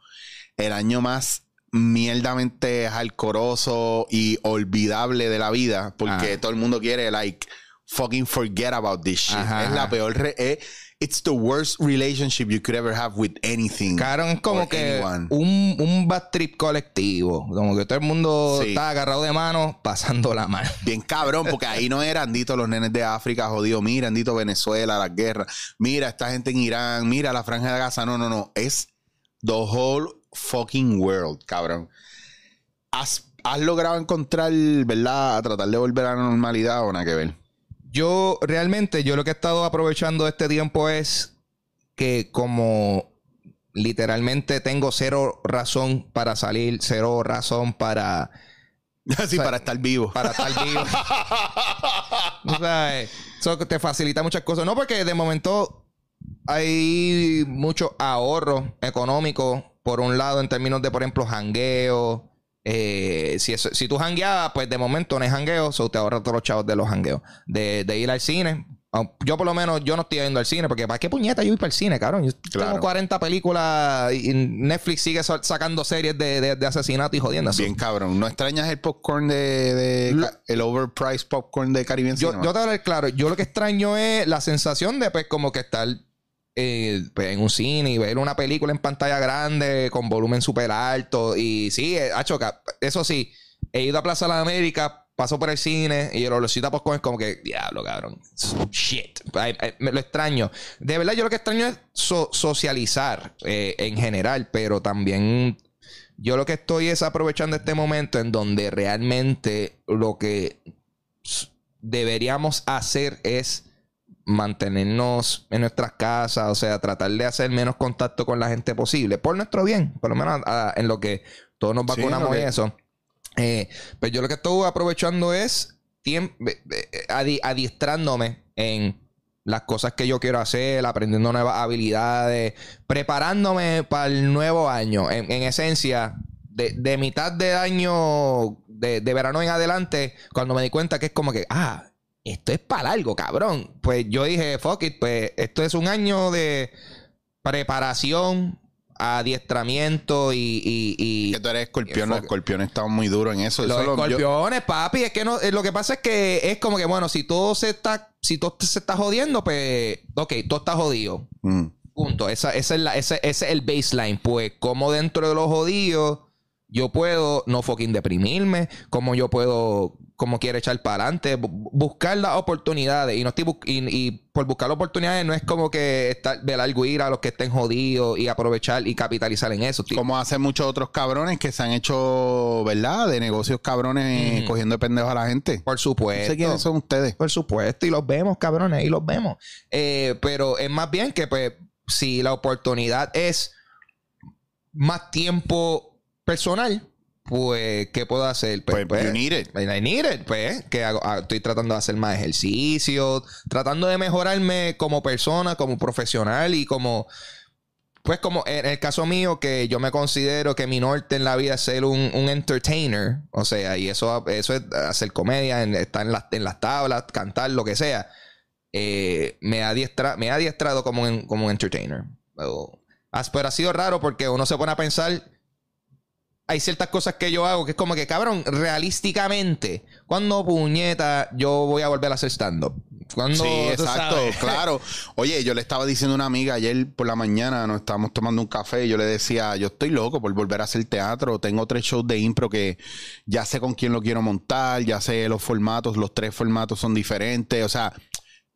el año más mierdamente alcoroso y olvidable de la vida, porque Ah. todo el mundo quiere, like, fucking forget about this shit. Ajá, es la peor. re- it's the worst relationship you could ever have with anything. Cabrón, es como que anyone. un, un bad trip colectivo. Como que todo el mundo Sí. está agarrado de mano, pasando la mano. (laughs) Bien cabrón, porque ahí no eran dito los nenes de África, jodido. Mira, dito Venezuela, las guerras. Mira, esta gente en Irán. Mira, la franja de Gaza. No, no, no. Es the whole fucking world, cabrón. ¿Has, has logrado encontrar, verdad, a tratar de volver a la normalidad o nada que ver? Yo realmente, yo lo que he estado aprovechando este tiempo es que como literalmente tengo cero razón para salir, cero razón para, (laughs) Así para estar vivo. para estar vivo. (laughs) Tú sabes, eso te facilita muchas cosas. No, porque de momento hay mucho ahorro económico, por un lado, en términos de, por ejemplo, jangueo. Eh, si, eso- si tú jangueabas, pues de momento no es jangueo, so te ahorras todos los chavos de los jangueos. De, de ir al cine. Yo por lo menos, yo no estoy yendo al cine, porque ¿para qué puñeta yo voy para el cine, cabrón? Yo Claro. tengo 40 películas y Netflix sigue sa- sacando series de, de, de asesinato y jodiendo. Bien cabrón. ¿No extrañas el popcorn de... de Lo- el overpriced popcorn de Caribbean Yo, Cinema? yo te voy a hablar claro. Yo lo que extraño es la sensación de, pues, como que estar eh, pues, en un cine y ver una película en pantalla grande con volumen súper alto. Y sí, eh, hacho, ca- eso sí, he ido a Plaza de la América, paso por el cine y el olorcito a popcorn es como que, diablo, cabrón. Shit. Lo extraño. De verdad, yo lo que extraño es so- socializar eh, en general, pero también yo lo que estoy es aprovechando este momento en donde realmente lo que deberíamos hacer es mantenernos en nuestras casas, o sea, tratar de hacer menos contacto con la gente posible, por nuestro bien, por lo menos ah, en lo que todos nos Sí, vacunamos y que- eso. Eh, pero yo lo que estoy aprovechando es tiemp- eh, eh, adi- adiestrándome en las cosas que yo quiero hacer, aprendiendo nuevas habilidades, preparándome para el nuevo año. En, en esencia, de, de mitad de año, de, de verano en adelante, cuando me di cuenta que es como que, ah, esto es para algo, cabrón. Pues yo dije, fuck it, pues esto es un año de preparación, adiestramiento y... y, y- Que tú eres escorpión. Los escorpiones muy duros en eso. los Eso lo- yo- escorpiones, papi, es que no, eh, lo que pasa es que es como que, bueno, si todo se está, si todo se está jodiendo, pues, ok, todo está jodido. Mm. Punto. Esa, esa es la, ese, ese es el baseline. Pues, como dentro de los jodidos, yo puedo no fucking deprimirme, como yo puedo como quiere echar para adelante, buscar las oportunidades. Y no estoy y, por buscar oportunidades no es como que estar, velar ir a los que estén jodidos y aprovechar y capitalizar en eso. Como hacen muchos otros cabrones que se han hecho, ¿verdad? De negocios cabrones cogiendo de pendejos a la gente. Por supuesto. No sé quiénes son ustedes. Por supuesto, y los vemos, cabrones, y los vemos. Eh, pero es más bien que, pues, si la oportunidad es más tiempo personal, pues, ¿qué puedo hacer? Pues, pues, you need it. I need it, pues, que hago? Ah, estoy tratando de hacer más ejercicio, tratando de mejorarme como persona, como profesional y como, pues, como en el caso mío, que yo me considero que mi norte en la vida es ser un, entertainer, o sea, y eso, eso es hacer comedia, estar en las, en las tablas, cantar, lo que sea. Eh, me, ha me ha adiestrado como un, como un entertainer. Pero ha sido raro porque uno se pone a pensar hay ciertas cosas que yo hago que es como que, cabrón, realísticamente, cuando puñeta yo voy a volver a hacer stand-up? Sí, exacto, (laughs) claro. Oye, yo le estaba diciendo a una amiga ayer por la mañana, nos estábamos tomando un café y yo le decía, yo estoy loco por volver a hacer teatro, tengo tres shows de impro que ya sé con quién lo quiero montar, ya sé los formatos, los tres formatos son diferentes, o sea,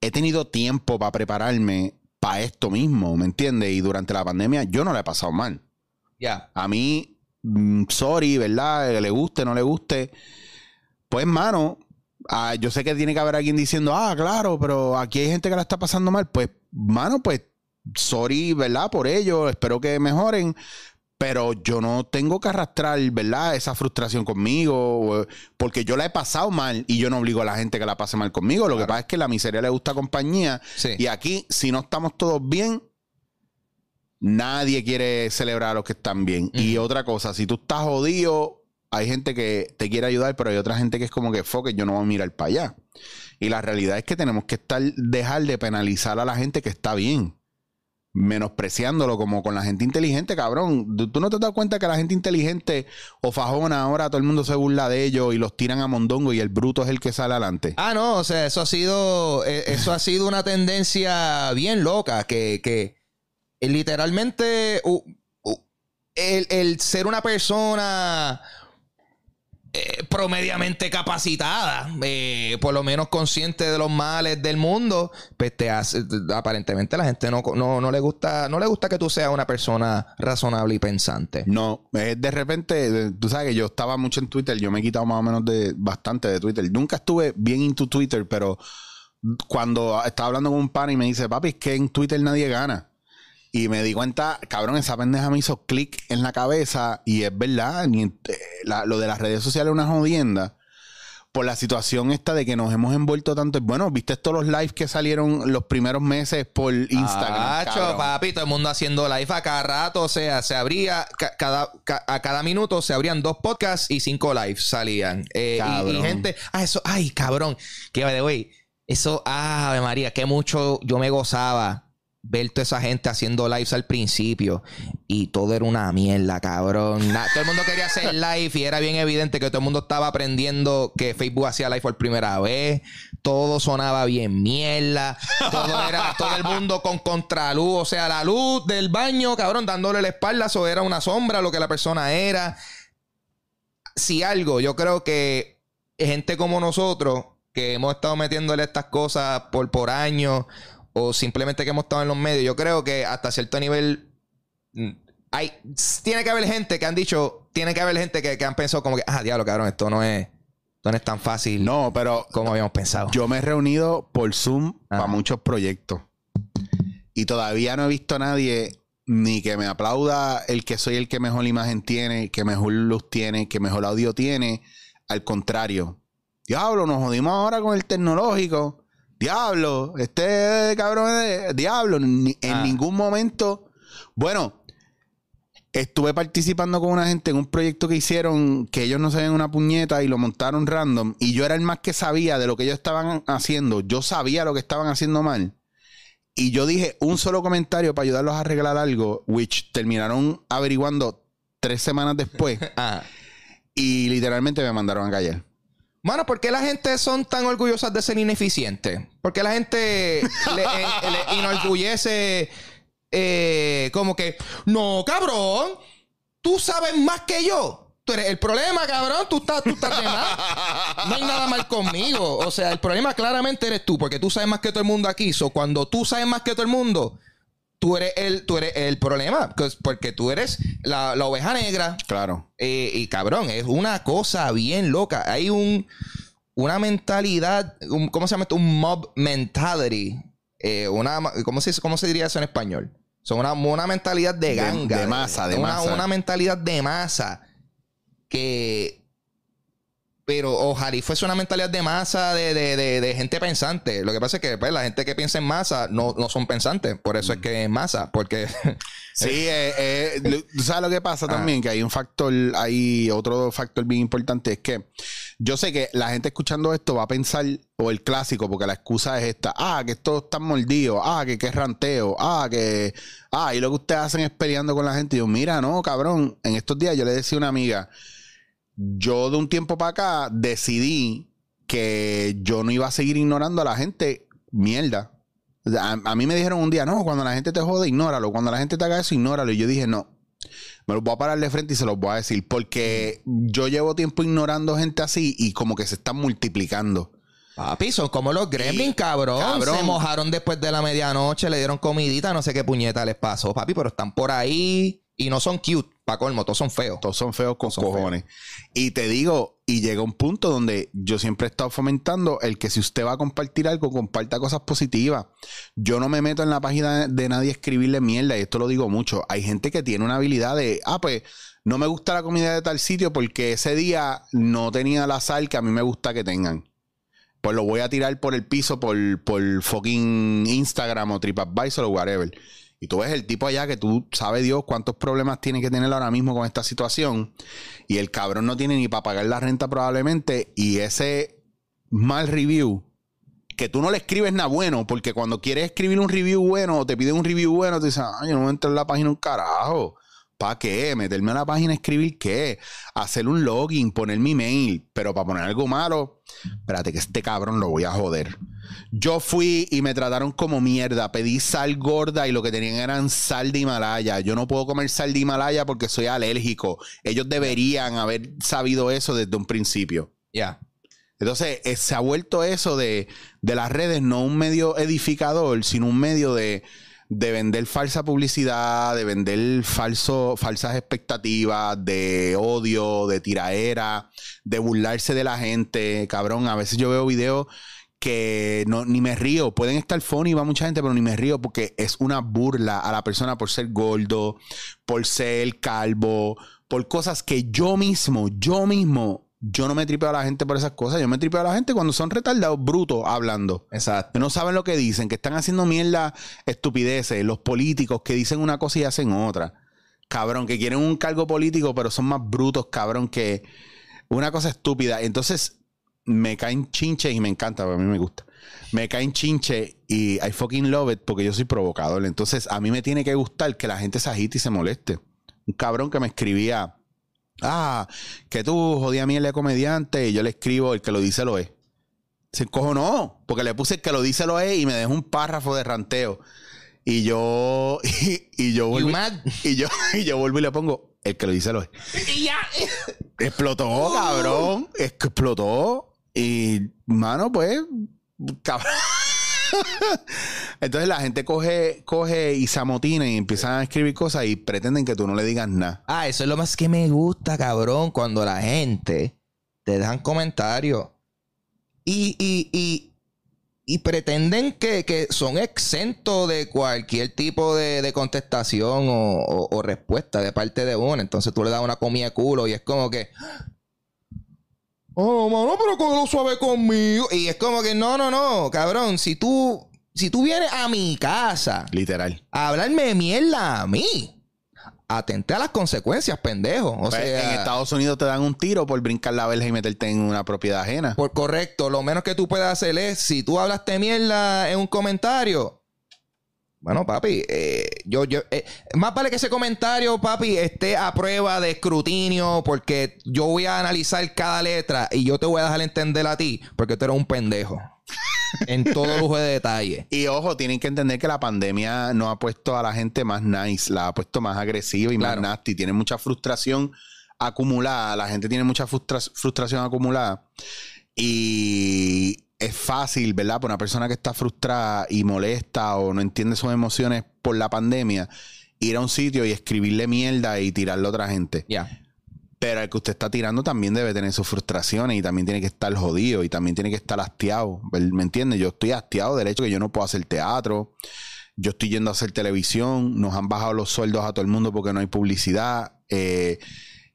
he tenido tiempo para prepararme para esto mismo, ¿me entiendes? Y durante la pandemia yo no la he pasado mal. Ya. A mí sorry, ¿verdad? Que le guste, no le guste. Pues, mano, ah, yo sé que tiene que haber alguien diciendo, ah, claro, pero aquí hay gente que la está pasando mal. Pues, mano, pues, sorry, ¿verdad? Por ello, espero que mejoren. Pero yo no tengo que arrastrar, ¿verdad? Esa frustración conmigo, porque yo la he pasado mal y yo no obligo a la gente que la pase mal conmigo. Lo que pasa es que la miseria le gusta compañía. Y aquí, si no estamos todos bien, Nadie quiere celebrar a los que están bien. Y otra cosa, si tú estás jodido, hay gente que te quiere ayudar, pero hay otra gente que es como que foque, yo no voy a mirar para allá. Y la realidad es que tenemos que estar, dejar de penalizar a la gente que está bien. Menospreciándolo como con la gente inteligente, cabrón. ¿Tú no te das cuenta que la gente inteligente o fajona ahora todo el mundo se burla de ellos y los tiran a mondongo y el bruto es el que sale adelante? Ah, no, o sea, eso ha sido, eh, eso ha sido una tendencia bien loca que, que eh, literalmente el, ser una persona eh, promediamente capacitada, eh, por lo menos consciente de los males del mundo, pues te hace, aparentemente la gente no, no, le gusta, no le gusta que tú seas una persona razonable y pensante. No, de repente, tú sabes que yo estaba mucho en Twitter, yo me he quitado más o menos de bastante de Twitter. Nunca estuve bien into Twitter, pero cuando estaba hablando con un pan y me dice, papi, es que en Twitter nadie gana. Y me di cuenta, cabrón, esa pendeja me hizo clic en la cabeza y es verdad, lo de las redes sociales es una jodienda por la situación esta de que nos hemos envuelto tanto. Bueno, viste todos los lives que salieron los primeros meses por Instagram. Cacho, papi, todo el mundo haciendo live a cada rato. O sea, se abría, cada, a cada minuto se abrían dos podcasts y cinco lives salían. Eh, y, gente, ah, eso, ay, cabrón, que de güey, eso, ah, María, que mucho yo me gozaba ver toda esa gente haciendo lives al principio y todo era una mierda, cabrón. todo el mundo quería hacer live y era bien evidente que todo el mundo estaba aprendiendo que Facebook hacía live por primera vez. Todo sonaba bien mierda. Todo era todo el mundo con contraluz, o sea, la luz del baño, cabrón, dándole la espalda, eso era una sombra lo que la persona era. Si algo, yo creo que gente como nosotros que hemos estado metiéndole estas cosas por por años o simplemente que hemos estado en los medios, yo creo que hasta cierto nivel mm, hay, tiene que haber gente que han dicho, tiene que haber gente que, han pensado como que, ah, diablo, cabrón, esto no es, no es tan fácil. No, pero como habíamos pensado. Yo me he reunido por Zoom para muchos proyectos y todavía no he visto a nadie ni que me aplauda el que soy el que mejor imagen tiene, que mejor luz tiene, que mejor audio tiene. Al contrario, diablo, nos jodimos ahora con el tecnológico diablo, este cabrón es diablo. en ah. ningún momento. Bueno, estuve participando con una gente en un proyecto que hicieron que ellos no sabían una puñeta y lo montaron random. Y yo era el más que sabía de lo que ellos estaban haciendo. Yo sabía lo que estaban haciendo mal. Y yo dije un solo comentario para ayudarlos a arreglar algo, which terminaron averiguando tres semanas después. (laughs) Ah. Y literalmente me mandaron a callar. Mano, ¿por qué la gente son tan orgullosas de ser ineficientes? ¿Por qué la gente (laughs) le, eh, enorgullece eh, como que, no, cabrón, tú sabes más que yo. Tú eres el problema, cabrón. Tú estás, tú estás de más. No hay nada mal conmigo. O sea, el problema claramente eres tú, porque tú sabes más que todo el mundo aquí. So, cuando tú sabes más que todo el mundo, tú eres el, tú eres el problema. Pues, Porque tú eres la, la oveja negra. Claro. Eh, y cabrón, es una cosa bien loca. Hay un una mentalidad, un- ¿cómo se llama esto? Un mob mentality. Eh, una, ¿cómo, se, ¿Cómo se diría eso en español? Son una, una mentalidad de De- ganga. de masa, de una, masa. Una mentalidad de masa que... Pero ojalá y fuese una mentalidad de masa de, de- de- de gente pensante. Lo que pasa es que pues, la gente que piensa en masa no, no son pensantes. Por eso es que es masa. Porque... (laughs) Sí, eh, eh, ¿tú ¿sabes lo que pasa Ah. también? Que hay un factor, hay otro factor bien importante, es que yo sé que la gente escuchando esto va a pensar, o el clásico, porque la excusa es esta, ah, que esto está mordido, ah, que qué ranteo, ah, que, ah, y lo que ustedes hacen es peleando con la gente. Y yo, mira, no, cabrón, en estos días yo le decía a una amiga, yo de un tiempo para acá decidí que yo no iba a seguir ignorando a la gente mierda. A, a mí me dijeron un día, no, cuando la gente te jode, ignóralo. Cuando la gente te haga eso, ignóralo. Y yo dije, no, me los voy a parar de frente y se los voy a decir. Porque yo llevo tiempo ignorando gente así y como que se están multiplicando. Papi, son como los gremlins, cabrón. cabrón. Se mojaron después de la medianoche, le dieron comidita, no sé qué puñeta les pasó, papi, pero están por ahí y no son cute, pa' colmo, todos son feos. Todos son feos con son cojones. Y te digo, y llega un punto donde yo siempre he estado fomentando el que si usted va a compartir algo, comparta cosas positivas. Yo no me meto en la página de nadie a escribirle mierda, y esto lo digo mucho. Hay gente que tiene una habilidad de, ah, pues no me gusta la comida de tal sitio porque ese día no tenía la sal que a mí me gusta que tengan. Pues lo voy a tirar por el piso por, por fucking Instagram o TripAdvisor o whatever. Y tú ves el tipo allá que tú sabes Dios cuántos problemas tiene que tener ahora mismo con esta situación. Y el cabrón no tiene ni para pagar la renta probablemente. Y ese mal review, que tú no le escribes nada bueno, porque cuando quieres escribir un review bueno o te piden un review bueno, te dicen, ay, yo no voy a entrar en la página un carajo. ¿Para qué? ¿Meterme a la página escribir qué? Hacer un login, poner mi mail. Pero para poner algo malo, espérate que este cabrón lo voy a joder. Yo fui y me trataron como mierda. Pedí sal gorda y lo que tenían eran sal de Himalaya. Yo no puedo comer sal de Himalaya porque soy alérgico. Ellos deberían haber sabido eso desde un principio. Ya. Entonces, eh, se ha vuelto eso de, de las redes, no un medio edificador, sino un medio de, de vender falsa publicidad, de vender falso, falsas expectativas, de odio, de tiraera, de burlarse de la gente. Cabrón, a veces yo veo videos que no, ni me río. Pueden estar funny, va mucha gente, pero ni me río porque es una burla a la persona por ser gordo, por ser calvo, por cosas que yo mismo, yo mismo, yo no me tripeo a la gente por esas cosas. Yo me tripeo a la gente cuando son retardados, brutos, hablando. Exacto. Que no saben lo que dicen, que están haciendo mierda, estupideces. Los políticos que dicen una cosa y hacen otra. Cabrón, que quieren un cargo político, pero son más brutos, cabrón, que una cosa estúpida. Entonces, me caen chinches y me encanta, a mí me gusta. Me caen chinches y I fucking love it porque yo soy provocador. Entonces, a mí me tiene que gustar que la gente se agite y se moleste. Un cabrón que me escribía, ah, que tú jodía mierda de comediante y yo le escribo, el que lo dice lo es. Se encojonó, porque le puse el que lo dice lo es y me dejó un párrafo de ranteo. Y yo, (laughs) y, y yo vuelvo, y yo, (laughs) y yo vuelvo y le pongo, el que lo dice lo es. (laughs) Y ya. Explotó, cabrón. Explotó. Y, mano, pues, cabrón. (laughs) Entonces la gente coge, coge y se amotina y empiezan a escribir cosas y pretenden que tú no le digas nada. Ah, eso es lo más que me gusta, cabrón, cuando la gente te dejan comentarios y, y, y, y pretenden que, que son exentos de cualquier tipo de, de contestación o, o- o respuesta de parte de uno. Entonces tú le das una comida de culo y es como que... Oh, mano, pero lo suave conmigo. Y es como que, no, no, no, cabrón, si tú, si tú vienes a mi casa Literal. a hablarme mierda a mí. Atente a las consecuencias, pendejo. O Pues, sea, en Estados Unidos te dan un tiro por brincar la verja y meterte en una propiedad ajena. por correcto, lo menos que tú puedes hacer es, si tú hablaste mierda en un comentario, bueno, papi, eh, yo, yo, eh, más vale que ese comentario, papi, esté a prueba de escrutinio, porque yo voy a analizar cada letra y yo te voy a dejar entender a ti, porque tú eres un pendejo. (laughs) en todo lujo de detalle. Y ojo, tienen que entender que la pandemia no ha puesto a la gente más nice, la ha puesto más agresiva y Claro. más nasty. Tienen mucha frustración acumulada, la gente tiene mucha frustra- frustración acumulada y es fácil, ¿verdad? Para una persona que está frustrada y molesta o no entiende sus emociones por la pandemia, ir a un sitio y escribirle mierda y tirarle a otra gente. Ya. Pero el que usted está tirando también debe tener sus frustraciones y también tiene que estar jodido y también tiene que estar hastiado. ¿Me entiendes? Yo estoy hastiado del hecho que yo no puedo hacer teatro. Yo estoy yendo a hacer televisión. Nos han bajado los sueldos a todo el mundo porque no hay publicidad. eh,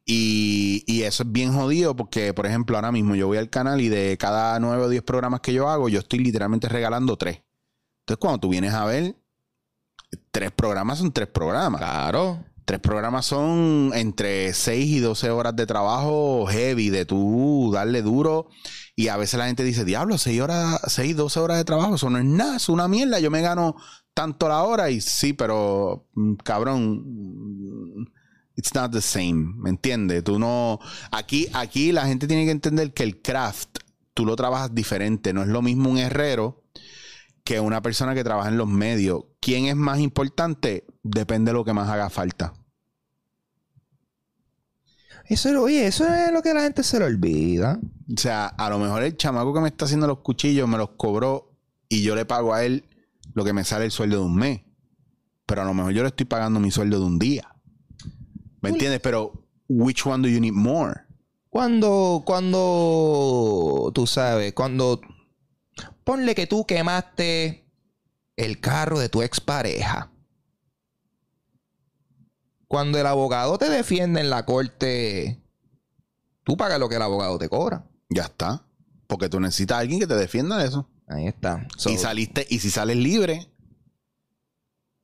y, y eso es bien jodido porque, por ejemplo, ahora mismo yo voy al canal y de cada nueve o diez programas que yo hago, yo estoy literalmente regalando tres. Entonces, cuando tú vienes a ver, tres programas son tres programas. Claro. Tres programas son entre 6 y 12 horas de trabajo heavy, de tú darle duro. Y a veces la gente dice, diablo, 6 horas, 6, 12 horas de trabajo, eso no es nada, es una mierda. Yo me gano tanto la hora y sí, pero mm, cabrón, it's not the same, ¿me entiendes? Tú no, aquí, aquí la gente tiene que entender que el craft, tú lo trabajas diferente, no es lo mismo un herrero que una persona que trabaja en los medios. ¿Quién es más importante? Depende de lo que más haga falta. Eso, es- oye, eso es lo que la gente se le olvida. O sea, a lo mejor el chamaco que me está haciendo los cuchillos me los cobró y yo le pago a él lo que me sale el sueldo de un mes. Pero a lo mejor yo le estoy pagando mi sueldo de un día. ¿Me entiendes? Pero, which one do you need more? Cuando, cuando, tú sabes, cuando ponle que tú quemaste el carro de tu expareja. Cuando el abogado te defiende en la corte, tú pagas lo que el abogado te cobra. Ya está. Porque tú necesitas a alguien que te defienda de eso. Ahí está. So, y saliste, y si sales libre,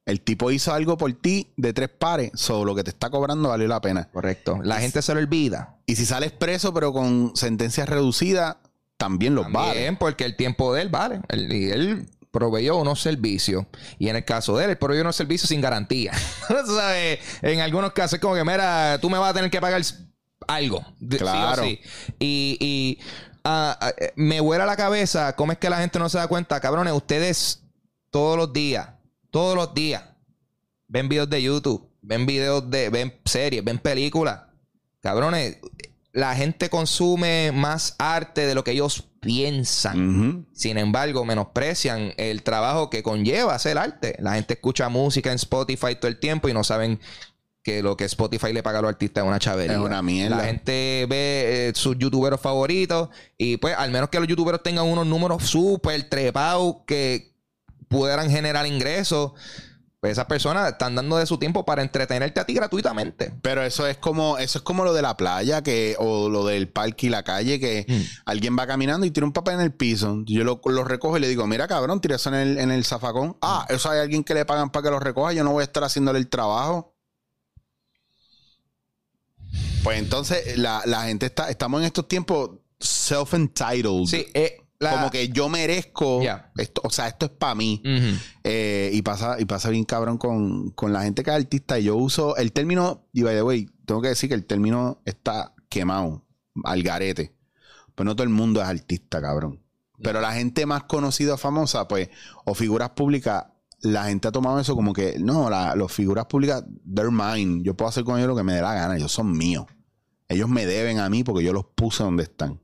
el tipo hizo algo por ti de tres pares, solo lo que te está cobrando valió la pena. correcto. La gente se lo olvida. Y si sales preso, pero con sentencia reducida, también los vale. También porque el tiempo de él vale. Él, y él proveyó unos servicios. Y en el caso de él, él proveyó unos servicios sin garantía. (laughs) Sabes, en algunos casos es como que, mira, tú me vas a tener que pagar algo. sí Claro. sí. Y, y, eh, me vuela la cabeza cómo es que la gente no se da cuenta. Cabrones, ustedes todos los días, todos los días, ven videos de YouTube, ven videos de, ven series, ven películas. Cabrones, la gente consume más arte de lo que ellos piensan. Sin embargo, menosprecian el trabajo que conlleva hacer arte. La gente escucha música en Spotify todo el tiempo y no saben que lo que Spotify le paga a los artistas es una chavería. Es una mierda. La gente ve eh, sus youtuberos favoritos y pues al menos que los youtuberos tengan unos números súper trepados que pudieran generar ingresos, pues esas personas están dando de su tiempo para entretenerte a ti gratuitamente. Pero eso es como, eso es como lo de la playa que, o lo del parque y la calle, que Mm. alguien va caminando y tira un papel en el piso. Yo lo, lo recojo y le digo, mira cabrón, tira eso en el, en el zafacón. Ah, eso hay alguien que le pagan para que lo recoja, yo no voy a estar haciéndole el trabajo. Pues entonces la, la gente está, estamos en estos tiempos self-entitled. Sí, eh, la- Como que yo merezco esto, o sea, esto es para mí. Eh, y pasa, y pasa bien cabrón con, con la gente que es artista. Y yo uso el término, y by the way, tengo que decir que el término está quemado, al garete. Pues no todo el mundo es artista, cabrón. Pero la gente más conocida, famosa, pues, o figuras públicas, la gente ha tomado eso como que, no, la, los figuras públicas, they're mine. Yo puedo hacer con ellos lo que me dé la gana, ellos son míos. Ellos me deben a mí porque yo los puse donde están.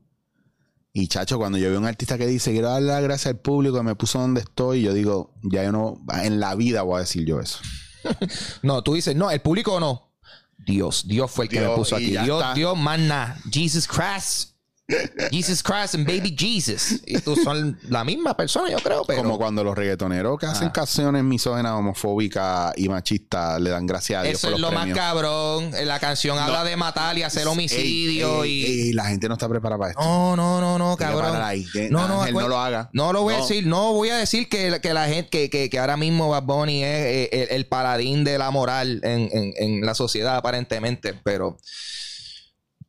Y chacho, cuando yo veo a un artista que dice, quiero darle las gracias al público que me puso donde estoy, yo digo, ya yo no, en la vida voy a decir yo eso. (laughs) No, tú dices, no, el público no. Dios, Dios fue el que me puso aquí. Dios, está. Dios, mana. Jesus Christ. Jesus Christ and baby Jesus. Y tú son la misma persona, yo creo, pero. Como cuando los reggaetoneros que hacen Ah. canciones misógenas, homofóbicas y machistas le dan gracias a Dios Eso por es los lo premios. más cabrón. La canción habla de matar y hacer homicidio Ey, y. ey, la gente no está preparada para esto. No, no, no, no, cabrón. ahí. No, no, Ángel, no lo haga. No lo voy a decir, no voy a decir que, que la gente, que, que, que ahora mismo Bad Bunny es eh, el, el paladín de la moral en, en- en la sociedad, aparentemente, pero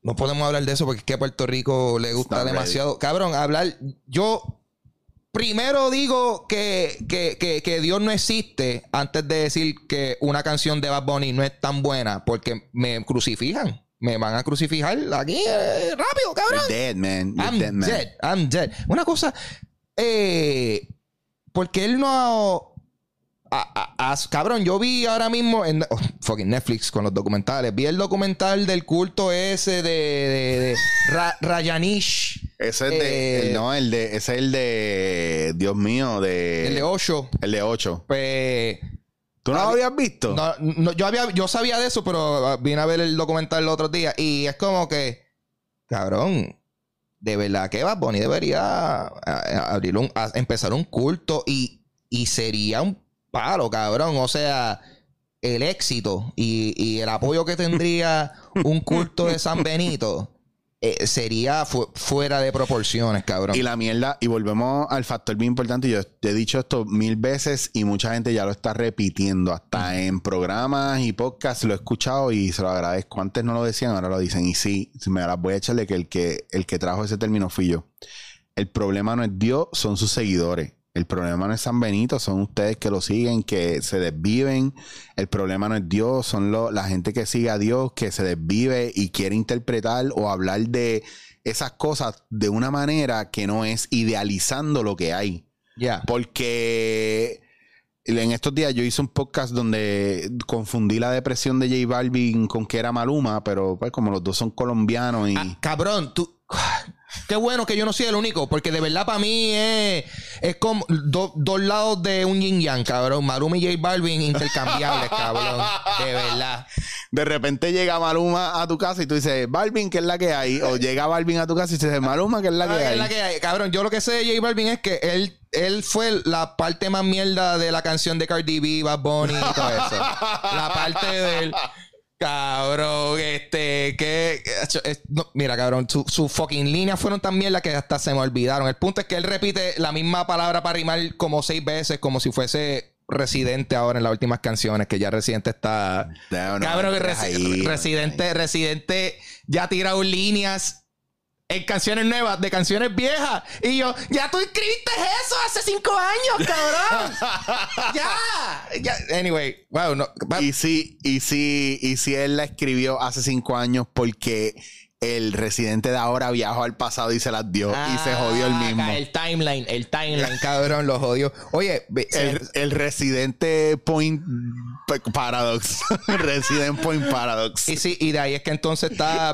no podemos hablar de eso porque es que a Puerto Rico le gusta demasiado. Cabrón, hablar. Yo primero digo que, que, que, que Dios no existe antes de decir que una canción de Bad Bunny no es tan buena porque me crucifican. Me van a crucificar aquí eh, rápido, cabrón. You're dead, man. You're I'm dead, man. dead. I'm dead. Una cosa, eh, porque él no cabrón, yo vi ahora mismo en oh, fucking Netflix con los documentales. Vi el documental del culto ese de, Rayanish. Ese es de. Eh, no, el de. Ese es el de. Dios mío, de. El de 8. El de 8. Pues. ¿Tú no lo habías visto? No, yo, había, yo sabía de eso, pero ah, vine a ver el documental el otro día. Y es como que. Cabrón. De verdad que Bad Bunny debería abrir un, empezar un culto y, y sería un palo, cabrón. O sea, el éxito y, el apoyo que tendría (laughs) un culto de San Benito eh, sería fuera de proporciones, cabrón. Y la mierda, y volvemos al factor bien importante. Yo te he dicho esto mil veces y mucha gente ya lo está repitiendo. Hasta en programas y podcasts lo he escuchado y se lo agradezco. Antes no lo decían, ahora lo dicen. Y sí, me las voy a echarle que el que, el que trajo ese término fui yo. El problema no es Dios, son sus seguidores. El problema no es San Benito, son ustedes que lo siguen, que se desviven. El problema no es Dios, son la gente que sigue a Dios, que se desvive y quiere interpretar o hablar de esas cosas de una manera que no es idealizando lo que hay. Ya. Porque en estos días yo hice un podcast donde confundí la depresión de J Balvin con que era Maluma, pero pues como los dos son colombianos y... Ah, cabrón, tú... Qué bueno que yo no soy el único, porque de verdad para mí es, es como dos lados de un yin yang, cabrón. Maluma y J Balvin intercambiables, (laughs) cabrón. De verdad. De repente llega Maluma a tu casa y tú dices, Balvin, ¿qué es la que hay? O llega Balvin a tu casa y dices, Maluma, ¿qué es la que hay? Es la que hay? Cabrón, yo lo que sé de J Balvin es que él él fue la parte más mierda de la canción de Cardi B, Bad Bunny y todo eso. la parte de él. Cabrón, este, que. mira, cabrón, sus su fucking líneas fueron tan las que hasta se me olvidaron. El punto es que él repite la misma palabra para rimar como seis veces, como si fuese residente ahora en las últimas canciones, que ya residente está. cabrón, residente, residente ya ha tirado líneas en canciones nuevas, de canciones viejas. Y yo, ya tú escribiste eso hace cinco años, cabrón. (laughs) ya, Anyway, wow. No, y si, y si, y si él la escribió hace cinco años porque el residente de ahora viajó al pasado y se las dio y se jodió el ah, mismo. El timeline, el timeline, (laughs) cabrón, lo jodió. Oye, el, residente point paradox. (laughs) resident point paradox. Y sí, y de ahí es que entonces está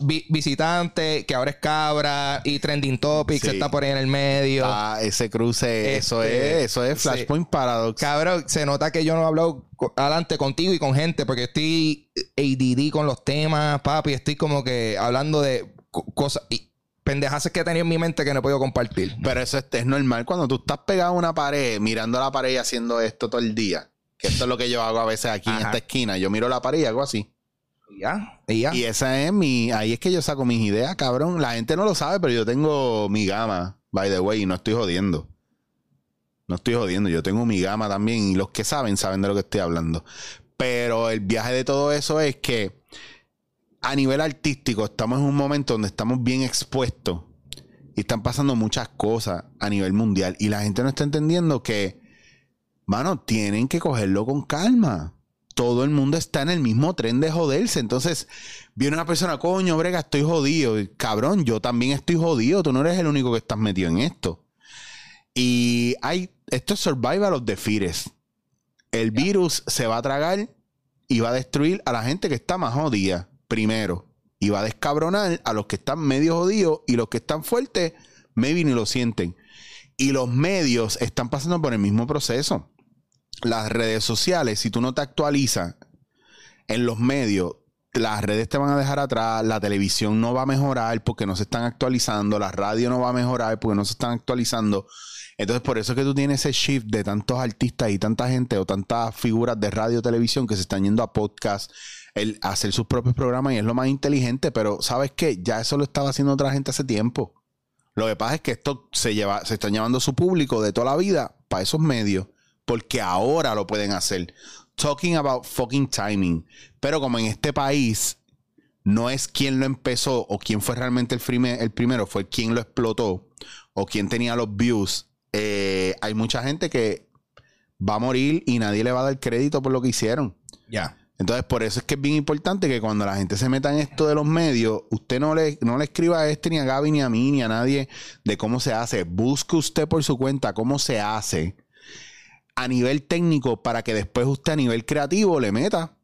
visitante, que ahora es cabra, y trending topics está por ahí en el medio. Ah, ese cruce, eso este, es, eso es Flashpoint Paradox. Cabrón, se nota que yo no he hablado adelante contigo y con gente, porque estoy ADD con los temas, papi. Estoy como que hablando de cosas y pendejas que he tenido en mi mente que no he podido compartir. Pero eso es, normal cuando tú estás pegado a una pared, mirando la pared y haciendo esto todo el día. Que esto es lo que yo hago a veces aquí en esta esquina. Yo miro la pared y hago así. Y ya, y ya. Y esa es mi. Ahí es que yo saco mis ideas, cabrón. La gente no lo sabe, pero yo tengo mi gama, by the way, y no estoy jodiendo. No estoy jodiendo, yo tengo mi gama también y los que saben saben de lo que estoy hablando. Pero el viaje de todo eso es que a nivel artístico estamos en un momento donde estamos bien expuestos y están pasando muchas cosas a nivel mundial y la gente no está entendiendo que, mano, tienen que cogerlo con calma. Todo el mundo está en el mismo tren de joderse. Entonces, viene una persona, coño, brega, estoy jodido. Cabrón, yo también estoy jodido. Tú no eres el único que estás metido en esto. Y hay, esto es survival of the fittest. El virus se va a tragar y va a destruir a la gente que está más jodida primero. Y va a descabronar a los que están medio jodidos y los que están fuertes, maybe ni lo sienten. Y los medios están pasando por el mismo proceso. Las redes sociales, si tú no te actualizas en los medios, las redes te van a dejar atrás, la televisión no va a mejorar porque no se están actualizando, la radio no va a mejorar porque no se están actualizando. Entonces, por eso es que tú tienes ese shift de tantos artistas y tanta gente o tantas figuras de radio, televisión que se están yendo a podcast, el, hacer sus propios programas y es lo más inteligente. Pero, ¿sabes qué? Ya eso lo estaba haciendo otra gente hace tiempo. Lo que pasa es que esto se lleva, se están llevando su público de toda la vida para esos medios, porque ahora lo pueden hacer. Talking about fucking timing. Pero como en este país no es quien lo empezó o quién fue realmente el, el primero, fue quien lo explotó o quien tenía los views eh, hay mucha gente que va a morir y nadie le va a dar crédito por lo que hicieron. Ya. Entonces, por eso es que es bien importante que cuando la gente se meta en esto de los medios, usted no le, no le escriba a este, ni a Gaby, ni a mí, ni a nadie de cómo se hace. Busque usted por su cuenta cómo se hace. A nivel técnico para que después usted a nivel creativo le meta.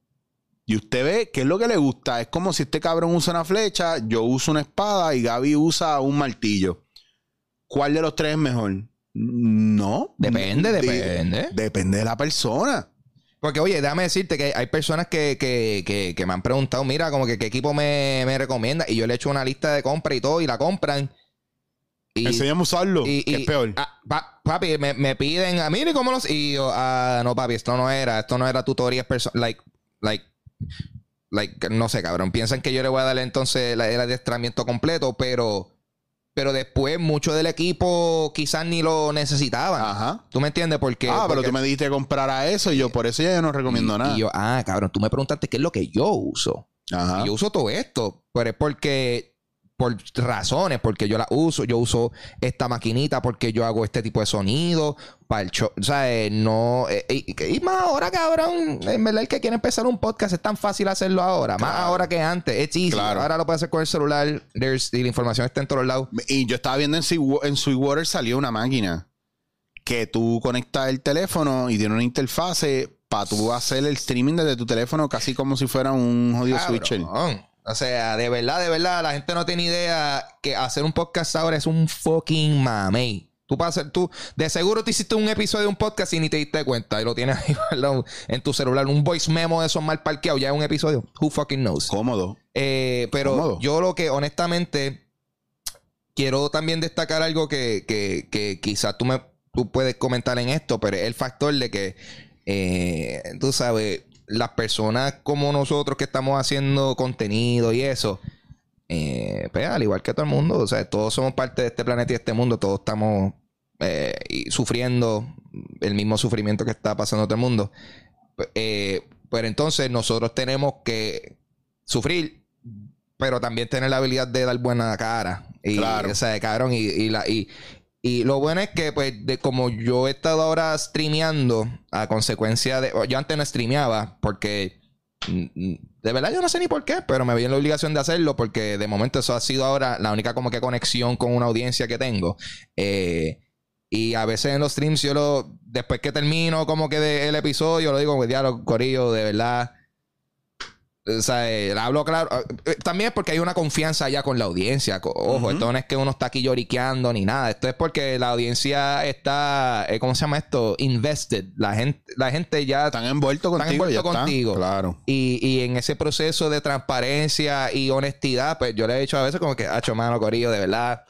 Y usted ve qué es lo que le gusta. Es como si este cabrón usa una flecha, yo uso una espada y Gaby usa un martillo. ¿Cuál de los tres es mejor? No. Depende, De- depende. Depende de la persona. Porque, oye, déjame decirte que hay personas que, que, que, que me han preguntado, mira, como que qué equipo me, me recomienda. Y yo le he hecho una lista de compra y todo, y la compran. Y, Enséñame a usarlo. y- que y- es peor. ah, pa- papi, me, me piden, a mí, ¿cómo los...? Y yo, ah, no, papi, esto no era, esto no era tutorías personales. Like, like, like, no sé, cabrón. Piensan que yo le voy a darle entonces la- el adiestramiento completo, pero... Pero después mucho del equipo quizás ni lo necesitaban. Ajá. ¿Tú me entiendes? Porque... ah, pero tú me dijiste comprar a eso y yo por eso ya yo no recomiendo nada. y yo, ah, cabrón, tú me preguntaste qué es lo que yo uso. Ajá. Y yo uso todo esto, pero es porque, por razones, porque yo la uso. Yo uso esta maquinita porque yo hago este tipo de sonido para el show. O sea, eh, no. eh, y, y más ahora, cabrón. En verdad, el que quiere empezar un podcast es tan fácil hacerlo ahora. Más ahora que antes. Es easy. Claro. Ahora lo puedes hacer con el celular. There's- y la información está en todos lados. Y yo estaba viendo en, Sweet- en Sweetwater salió una máquina que tú conectas el teléfono y tiene una interfase para tú hacer el streaming desde tu teléfono casi como si fuera un jodido Cabrón. switcher. O sea, de verdad, de verdad, la gente no tiene idea que hacer un podcast ahora es un fucking mamey. Tú hacer, tú, de seguro te hiciste un episodio de un podcast y ni te diste cuenta y lo tienes ahí (laughs) guardado en tu celular, un voice memo de esos mal parqueados, ya es un episodio. Who fucking knows? Cómodo. Eh, pero Cómodo. yo lo que honestamente quiero también destacar algo que, que, que quizás tú me tú puedes comentar en esto, pero es el factor de que eh, tú sabes, las personas como nosotros que estamos haciendo contenido y eso, eh, pues al igual que todo el mundo, o sea, todos somos parte de este planeta y de este mundo, todos estamos eh, sufriendo el mismo sufrimiento que está pasando todo el mundo. Eh, pero entonces nosotros tenemos que sufrir, pero también tener la habilidad de dar buena cara. Y, Claro. O sea, cabrón, y, y la, y, y lo bueno es que, pues, de como yo he estado ahora streameando a consecuencia de. Yo antes no streameaba porque. De verdad yo no sé ni por qué, pero me vi en la obligación de hacerlo porque de momento eso ha sido ahora la única como que conexión con una audiencia que tengo. Eh, y a veces en los streams yo lo... Después que termino como que de- el episodio, lo digo como diálogo, corillo, de verdad. O sea, eh, hablo claro. Eh, También es porque hay una confianza ya con la audiencia. Ojo, esto no es que uno está aquí lloriqueando ni nada. Esto es porque la audiencia está, eh, ¿cómo se llama esto? Invested. La gente, la gente ya Están envueltos Están contigo. envueltos ya está. contigo. Claro. y, y en ese proceso de transparencia y honestidad, pues yo le he dicho a veces como que, hacho, mano, Corillo, de verdad,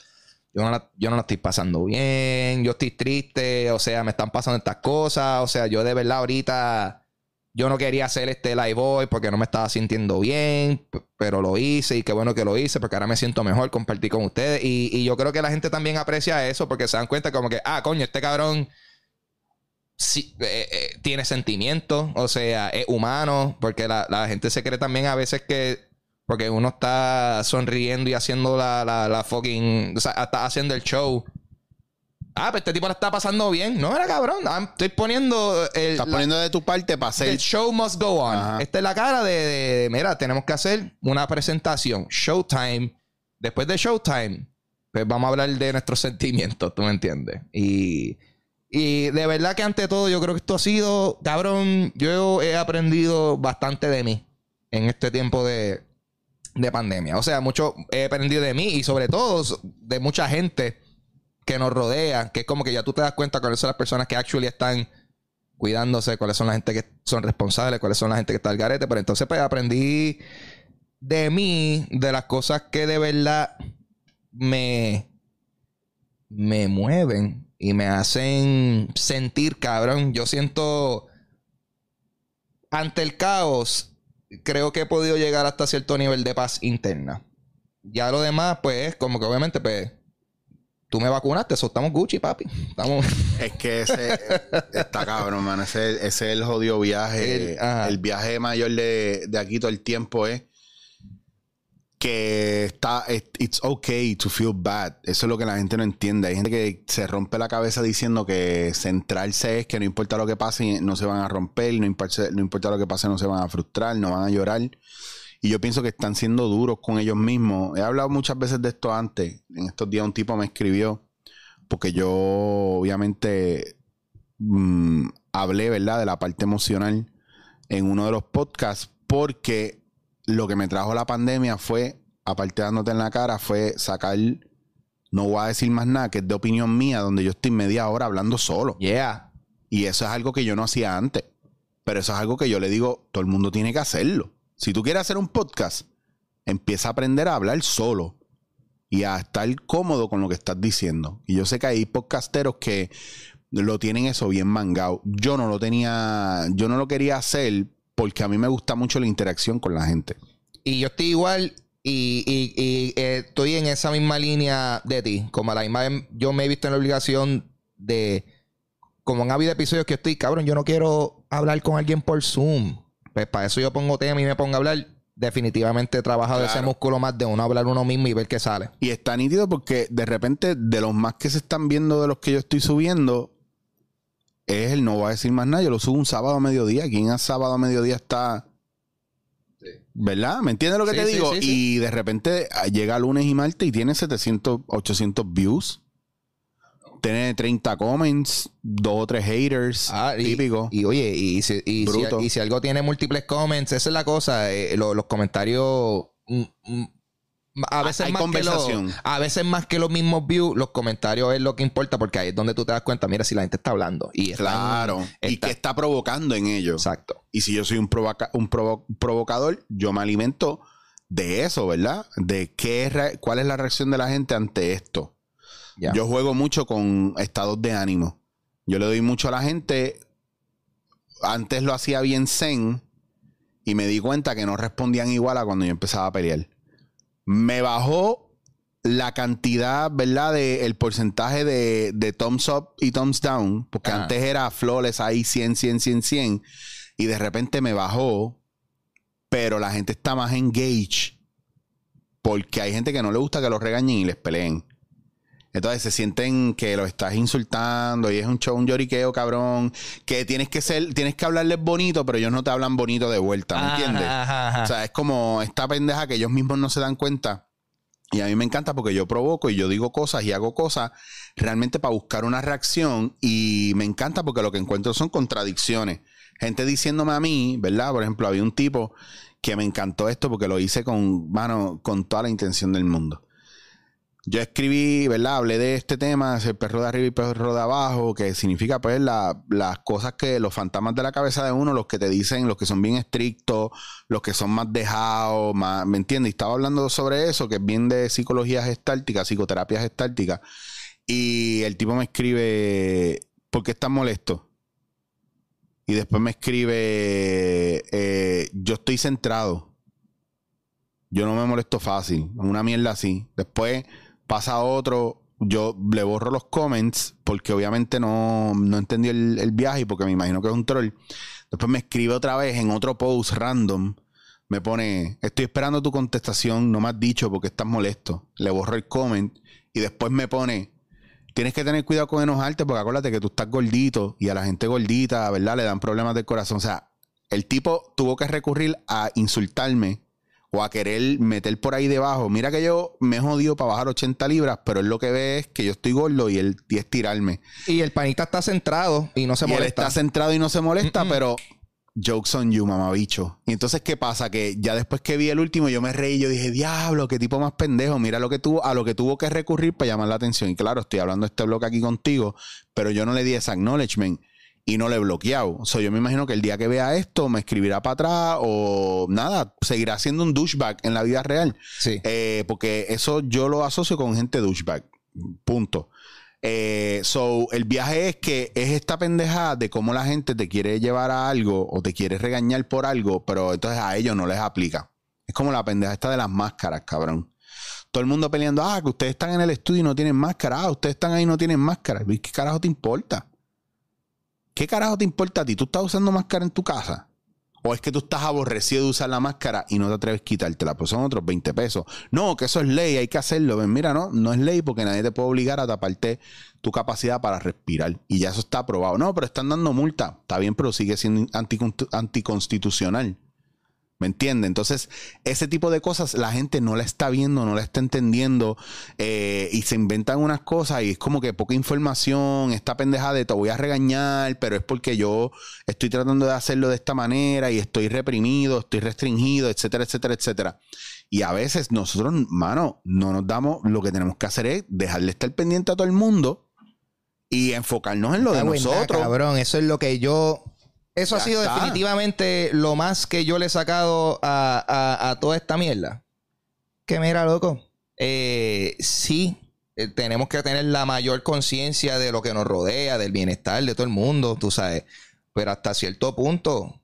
yo no, la, yo no la estoy pasando bien, yo estoy triste, o sea, me están pasando estas cosas, o sea, yo de verdad ahorita, yo no quería hacer este live hoy porque no me estaba sintiendo bien, pero lo hice y qué bueno que lo hice porque ahora me siento mejor compartir con ustedes. Y, y yo creo que la gente también aprecia eso porque se dan cuenta como que, ah, coño, este cabrón sí, eh, eh, tiene sentimientos, o sea, es humano, porque la, la gente se cree también a veces que, porque uno está sonriendo y haciendo la, la, la fucking, o sea, está haciendo el show. Ah, pero este tipo la está pasando bien. No era cabrón. Ah, Estoy poniendo el, Estás la- poniendo de tu parte para el hacer. show must go on. Ajá. Esta es la cara de, de- mira, tenemos que hacer una presentación. Showtime. Después de Showtime, pues vamos a hablar de nuestros sentimientos, ¿tú me entiendes? Y, y de verdad que ante todo yo creo que esto ha sido, cabrón, yo he aprendido bastante de mí en este tiempo de, de pandemia. O sea, mucho he aprendido de mí y sobre todo de mucha gente que nos rodea, que es como que ya tú te das cuenta cuáles son las personas que actually están cuidándose, cuáles son la gente que son responsables, cuáles son la gente que está al garete. Pero entonces, pues aprendí de mí, de las cosas que de verdad me, me mueven y me hacen sentir cabrón. Yo siento ante el caos, creo que he podido llegar hasta cierto nivel de paz interna. Ya lo demás, pues, es como que obviamente, pues, tú me vacunaste, eso estamos Gucci, papi. Estamos. (laughs) Es que ese está cabrón, man. Ese, ese es el jodido viaje. El-. El, viaje mayor de, de aquí todo el tiempo es que está. it- It's okay to feel bad. Eso es lo que la gente no entiende. Hay gente que se rompe la cabeza diciendo que centrarse es que no importa lo que pase, no se van a romper, no importa, no importa lo que pase, no se van a frustrar, no van a llorar. Y yo pienso que están siendo duros con ellos mismos. He hablado muchas veces de esto antes. En estos días un tipo me escribió, porque yo obviamente mm, hablé, ¿verdad?, de la parte emocional en uno de los podcasts porque lo que me trajo la pandemia fue, aparte dándote en la cara, fue sacar, no voy a decir más nada, que es de opinión mía, donde yo estoy media hora hablando solo. Yeah. Y eso es algo que yo no hacía antes. Pero eso es algo que yo le digo, todo el mundo tiene que hacerlo. Si tú quieres hacer un podcast, empieza a aprender a hablar solo y a estar cómodo con lo que estás diciendo. Y yo sé que hay podcasteros que lo tienen eso bien mangado. Yo no lo tenía, yo no lo quería hacer porque a mí me gusta mucho la interacción con la gente. Y yo estoy igual y, eh, estoy en esa misma línea de ti. Como a la misma vez, yo me he visto en la obligación de, como han habido episodios que estoy, cabrón, yo no quiero hablar con alguien por Zoom. Pues para eso yo pongo tema y me pongo a hablar. Definitivamente he trabajado ese músculo más de uno hablar uno mismo y ver qué sale. Y está nítido porque de repente, de los más que se están viendo de los que yo estoy subiendo, es el no voy a decir más nada. Yo lo subo un sábado a mediodía. ¿Quién a sábado a mediodía está? ¿Verdad? ¿Me entiendes lo que Sí, te digo? sí. Y de repente ah, llega lunes y martes y tiene 700, 800 views. Tiene 30 comments, dos o tres haters. Ah, y, típico. Y oye, y si, y, si, Bruto. y si algo tiene múltiples comments, esa es la cosa. eh, lo- los comentarios. mm, mm, a veces Hay más que los, a veces más que los mismos views, los comentarios es lo que importa porque ahí es donde tú te das cuenta, mira si la gente está hablando. Y claro. y qué está provocando en ellos. Exacto. Y si yo soy un, provoca- un provo- provocador, yo me alimento de eso, ¿verdad? De qué cuál es la reacción de la gente ante esto. Yo juego mucho con estados de ánimo. Yo le doy mucho a la gente. Antes lo hacía bien zen y me di cuenta que no respondían igual a cuando yo empezaba a pelear. Me bajó la cantidad, ¿verdad? De el porcentaje de, de thumbs up y thumbs down, porque antes era flores ahí 100, 100, 100, 100 y de repente me bajó, pero la gente está más engaged porque hay gente que no le gusta que los regañen y les peleen. Entonces se sienten que lo estás insultando y es un show, un lloriqueo, cabrón. Que tienes que ser, tienes que hablarles bonito, pero ellos no te hablan bonito de vuelta, ¿me entiendes? Ajá, ajá. O sea, es como esta pendeja que ellos mismos no se dan cuenta. Y a mí me encanta porque yo provoco y yo digo cosas y hago cosas realmente para buscar una reacción. Y me encanta porque lo que encuentro son contradicciones. Gente diciéndome a mí, ¿verdad? Por ejemplo, había un tipo que me encantó esto porque lo hice con, mano, con toda la intención del mundo. Yo escribí, ¿verdad? Hablé de este tema, el perro de arriba y perro de abajo, que significa pues la- las cosas que los fantasmas de la cabeza de uno, los que te dicen, los que son bien estrictos, los que son más dejados, más, ¿me entiendes? Y estaba hablando sobre eso, que es bien de psicología gestáltica, psicoterapia gestáltica. Y el tipo me escribe, ¿por qué estás molesto? Y después me escribe, eh, yo estoy centrado. Yo no me molesto fácil. Una mierda así. Después pasa otro. Yo le borro los comments porque obviamente no, no entendí el, el viaje y porque me imagino que es un troll. Después me escribe otra vez en otro post random. Me pone, estoy esperando tu contestación, no me has dicho porque estás molesto. Le borro el comment y después me pone, tienes que tener cuidado con enojarte porque acuérdate que tú estás gordito y a la gente gordita, ¿verdad? Le dan problemas del corazón. O sea, el tipo tuvo que recurrir a insultarme o a querer meter por ahí debajo. Mira que yo me he jodido para bajar 80 libras, pero él lo que ve es que yo estoy gordo y él y es tirarme. Y el panita está centrado y no se y él molesta. está centrado y no se molesta, pero jokes on you, mamabicho. Y entonces, ¿qué pasa? Que ya después que vi el último, yo me reí, yo dije, diablo, qué tipo más pendejo. Mira lo que tuvo, a lo que tuvo que recurrir para llamar la atención. Y claro, estoy hablando de este bloque aquí contigo, pero yo no le di ese acknowledgement y no le he bloqueado. O sea, yo me imagino que el día que vea esto me escribirá para atrás o nada, seguirá siendo un douchebag en la vida real. Sí. Eh, porque eso yo lo asocio con gente douchebag. Punto. Eh, so, el viaje es que es esta pendejada de cómo la gente te quiere llevar a algo o te quiere regañar por algo, pero entonces a ellos no les aplica. Es como la pendeja esta de las máscaras, cabrón. Todo el mundo peleando, ah, que ustedes están en el estudio y no tienen máscara, ah, ustedes están ahí y no tienen máscara. ¿Qué carajo te importa? ¿Qué carajo te importa a ti? ¿Tú estás usando máscara en tu casa? ¿O es que tú estás aborrecido de usar la máscara y no te atreves a quitártela? Pues son otros 20 pesos. No, que eso es ley, hay que hacerlo. Ven, mira, no, no es ley porque nadie te puede obligar a taparte tu capacidad para respirar. Y ya eso está aprobado. No, pero están dando multa. Está bien, pero sigue siendo anticon- anticonstitucional. ¿Me ¿Me entiende? Entonces, ese tipo de cosas la gente no la está viendo, no la está entendiendo eh, y se inventan unas cosas y es como que poca información, esta pendeja de te voy a regañar, pero es porque yo estoy tratando de hacerlo de esta manera y estoy reprimido, estoy restringido, etcétera, etcétera, etcétera. Y a veces nosotros, mano, no nos damos, lo que tenemos que hacer es dejarle estar pendiente a todo el mundo y enfocarnos en lo de nosotros. cabrón, eso es lo que yo eso ha sido definitivamente lo más que yo le he sacado a, toda esta mierda. Que mira, loco. Eh, sí, eh, tenemos que tener la mayor conciencia de lo que nos rodea, del bienestar de todo el mundo, tú sabes. Pero hasta cierto punto,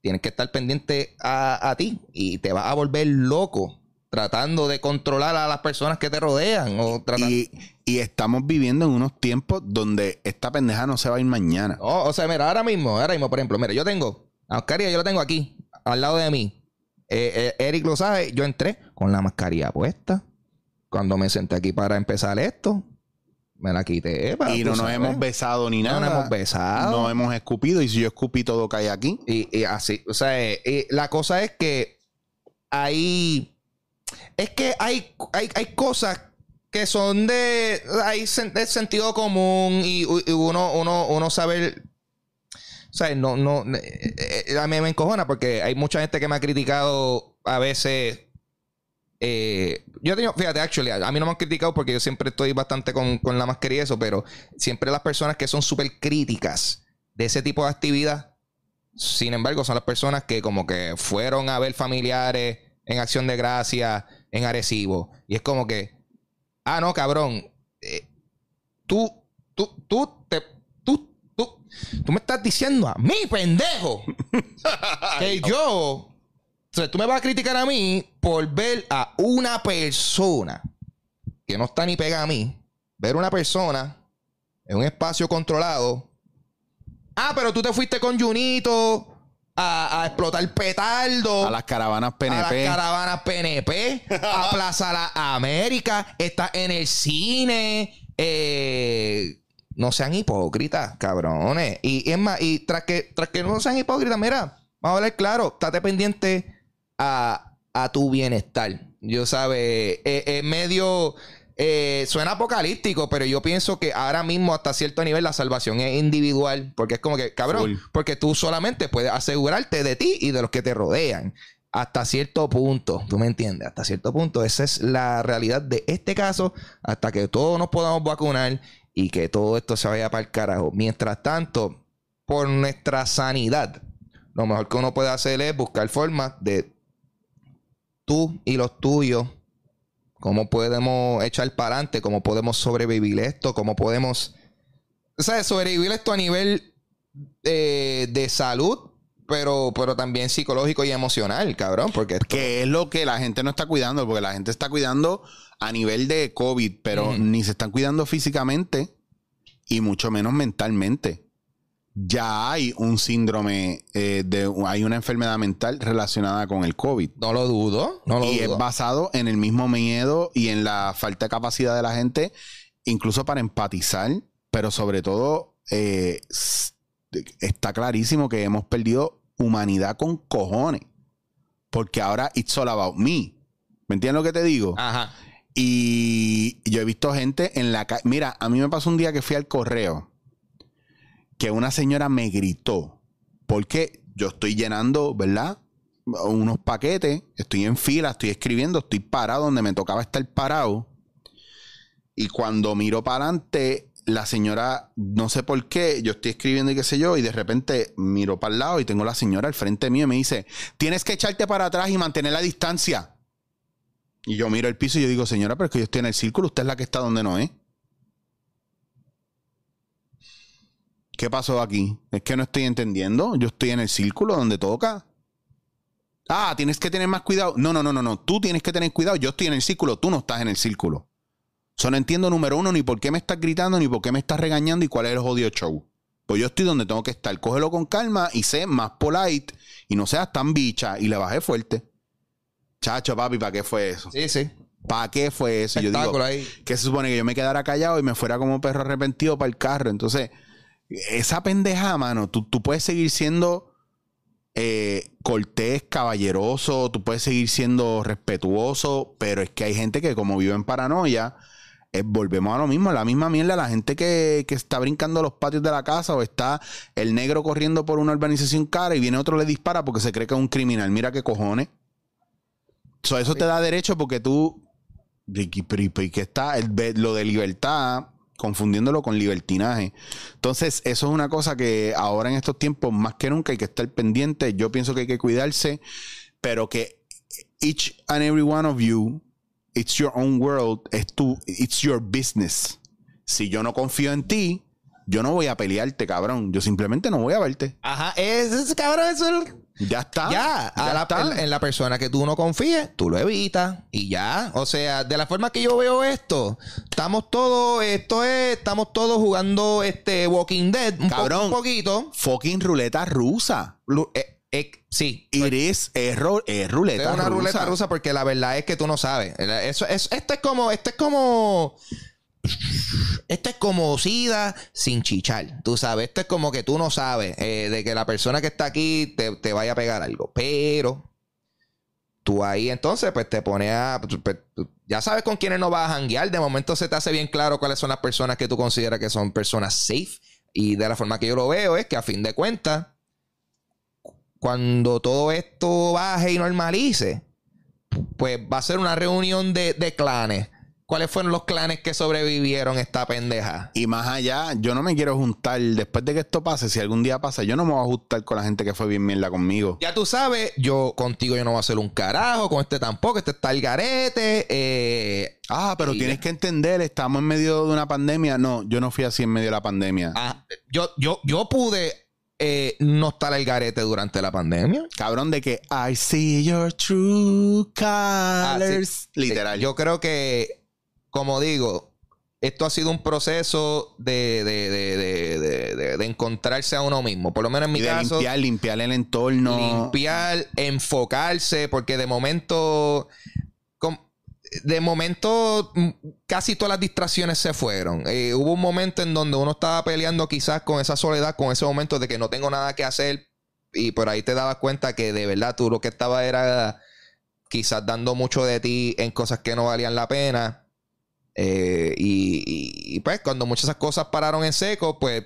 tienes que estar pendiente a, a ti y te vas a volver loco tratando de controlar a las personas que te rodean. O y, y, estamos viviendo en unos tiempos donde esta pendeja no se va a ir mañana. o sea, mira, ahora mismo, ahora mismo, por ejemplo, mira, yo tengo a Oscaría, yo lo tengo aquí, al lado de mí. Eh, eh, Eric lo sabe, yo entré con la mascarilla puesta. Cuando me senté aquí para empezar esto, me la quité. y no nos hemos besado ni nada. No nos hemos besado. No hemos escupido. Y si yo escupí todo cae aquí. Y, así, o sea, eh, la cosa es que hay es que hay, hay, hay cosas que son de, hay de sentido común y, uno, uno, uno sabe. O no, no. Eh, eh, a mí me encojona porque hay mucha gente que me ha criticado a veces. Eh, yo he fíjate, actually, a mí no me han criticado porque yo siempre estoy bastante con, con la mascarilla y eso, pero siempre las personas que son súper críticas de ese tipo de actividad, sin embargo, son las personas que como que fueron a ver familiares en acción de gracia, en Arecibo. Y es como que, ah, no, cabrón, eh, tú, tú, tú, te, tú, tú, tú me estás diciendo a mí, pendejo, (laughs) que yo, o sea, tú me vas a criticar a mí por ver a una persona que no está ni pega a mí, ver una persona en un espacio controlado. Ah, pero tú te fuiste con Junito a, explotar petardo. A las caravanas PNP. A las caravanas PNP. a (laughs) Plaza La América. Está en el cine. Eh, no sean hipócritas, cabrones. Y, es más, y tras que, tras que no sean hipócritas, mira, vamos a hablar claro, estate pendiente a, a tu bienestar. Yo sabe, es eh, medio eh, suena apocalíptico, pero yo pienso que ahora mismo hasta cierto nivel la salvación es individual, porque es como que, cabrón, porque tú solamente puedes asegurarte de ti y de los que te rodean. Hasta cierto punto, tú me entiendes, hasta cierto punto, esa es la realidad de este caso, hasta que todos nos podamos vacunar y que todo esto se vaya para el carajo. Mientras tanto, por nuestra sanidad, lo mejor que uno puede hacer es buscar formas de tú y los tuyos cómo podemos echar para adelante, cómo podemos sobrevivir esto, cómo podemos, sea, sobrevivir esto a nivel eh, de salud, pero, pero también psicológico y emocional, cabrón, porque que es lo que la gente no está cuidando, porque la gente está cuidando a nivel de COVID, pero ni se están cuidando físicamente y mucho menos mentalmente ya hay un síndrome, eh, de, hay una enfermedad mental relacionada con el COVID. No lo dudo, no lo y es basado en el mismo miedo y en la falta de capacidad de la gente, incluso para empatizar, pero sobre todo eh, está clarísimo que hemos perdido humanidad con cojones. Porque ahora it's all about me. ¿Me entiendes lo que te digo? Ajá. Y yo he visto gente en la calle. Mira, a mí me pasó un día que fui al correo que una señora me gritó, porque yo estoy llenando, ¿verdad? Unos paquetes, estoy en fila, estoy escribiendo, estoy parado donde me tocaba estar parado. Y cuando miro para adelante, la señora, no sé por qué, yo estoy escribiendo y qué sé yo, y de repente miro para el lado y tengo la señora al frente mío y me dice, tienes que echarte para atrás y mantener la distancia. Y yo miro el piso y yo digo, señora, pero es que yo estoy en el círculo, usted es la que está donde no es. ¿Qué pasó aquí? Es que no estoy entendiendo. Yo estoy en el círculo donde toca. Ah, tienes que tener más cuidado. No, no, no, no, no. Tú tienes que tener cuidado. Yo estoy en el círculo, tú no estás en el círculo. Eso no entiendo, número uno, ni por qué me estás gritando, ni por qué me estás regañando y cuál es el jodido show. Pues yo estoy donde tengo que estar. Cógelo con calma y sé más polite y no seas tan bicha. Y le bajé fuerte. Chacho, papi, ¿para qué fue eso? Sí, sí. ¿Para qué fue eso? Yo digo, que se supone que yo me quedara callado y me fuera como un perro arrepentido para el carro. Entonces, esa pendeja, mano, tú, puedes seguir siendo eh, cortés, caballeroso, tú puedes seguir siendo respetuoso, pero es que hay gente que como vive en paranoia, eh, volvemos a lo mismo, la misma mierda, la gente que, que está brincando los patios de la casa o está el negro corriendo por una urbanización cara y viene otro le dispara porque se cree que es un criminal, mira qué cojones. So, eso te da derecho porque tú, y que está el, lo de libertad confundiéndolo con libertinaje. Entonces, eso es una cosa que ahora en estos tiempos, más que nunca, hay que estar pendiente. Yo pienso que hay que cuidarse, pero que each and every one of you, it's your own world, es tu, it's your business. Si yo no confío en ti, yo no voy a pelearte, cabrón. Yo simplemente no voy a verte. Ajá, es, cabrón, eso es ya está. Ya, En, la persona que tú no confíes, tú lo evitas y ya. O sea, de la forma que yo veo esto, estamos todos, esto es, estamos todos jugando este Walking Dead un, Cabrón, un poquito. Fucking ruleta rusa. Eh, eh, sí. Iris es, es ruleta es una ruleta rusa porque la verdad es que tú no sabes. Eso, es, esto es como, esto es como esto es como SIDA sin chichar. Tú sabes, esto es como que tú no sabes eh, de que la persona que está aquí te, vaya a pegar algo. Pero tú ahí entonces, pues te pones a. Pues, ya sabes con quiénes no vas a janguear. De momento se te hace bien claro cuáles son las personas que tú consideras que son personas safe. Y de la forma que yo lo veo es que a fin de cuentas, cuando todo esto baje y normalice, pues va a ser una reunión de, de clanes cuáles fueron los clanes que sobrevivieron esta pendeja. Y más allá, yo no me quiero juntar, después de que esto pase, si algún día pasa, yo no me voy a juntar con la gente que fue bien mierda conmigo. Ya tú sabes, yo contigo yo no voy a hacer un carajo, con este tampoco, este está el garete. Eh, ah, pero tienes que entender, estamos en medio de una pandemia. No, yo no fui así en medio de la pandemia. Ah, yo, yo, yo pude eh, no estar el garete durante la pandemia. Cabrón, de que I see your true colors. Ah, Literal. Yo creo que como digo, esto ha sido un proceso de, de, encontrarse a uno mismo. Por lo menos en mi caso. Limpiar, limpiar el entorno. Limpiar, enfocarse, porque de momento. De momento, mm, casi todas las distracciones se fueron. Eh, hubo un momento en donde uno estaba peleando quizás con esa soledad, con ese momento de que no tengo nada que hacer. Y por ahí te dabas cuenta que de verdad tú lo que estaba era quizás dando mucho de ti en cosas que no valían la pena eh, y, pues cuando muchas de esas cosas pararon en seco, pues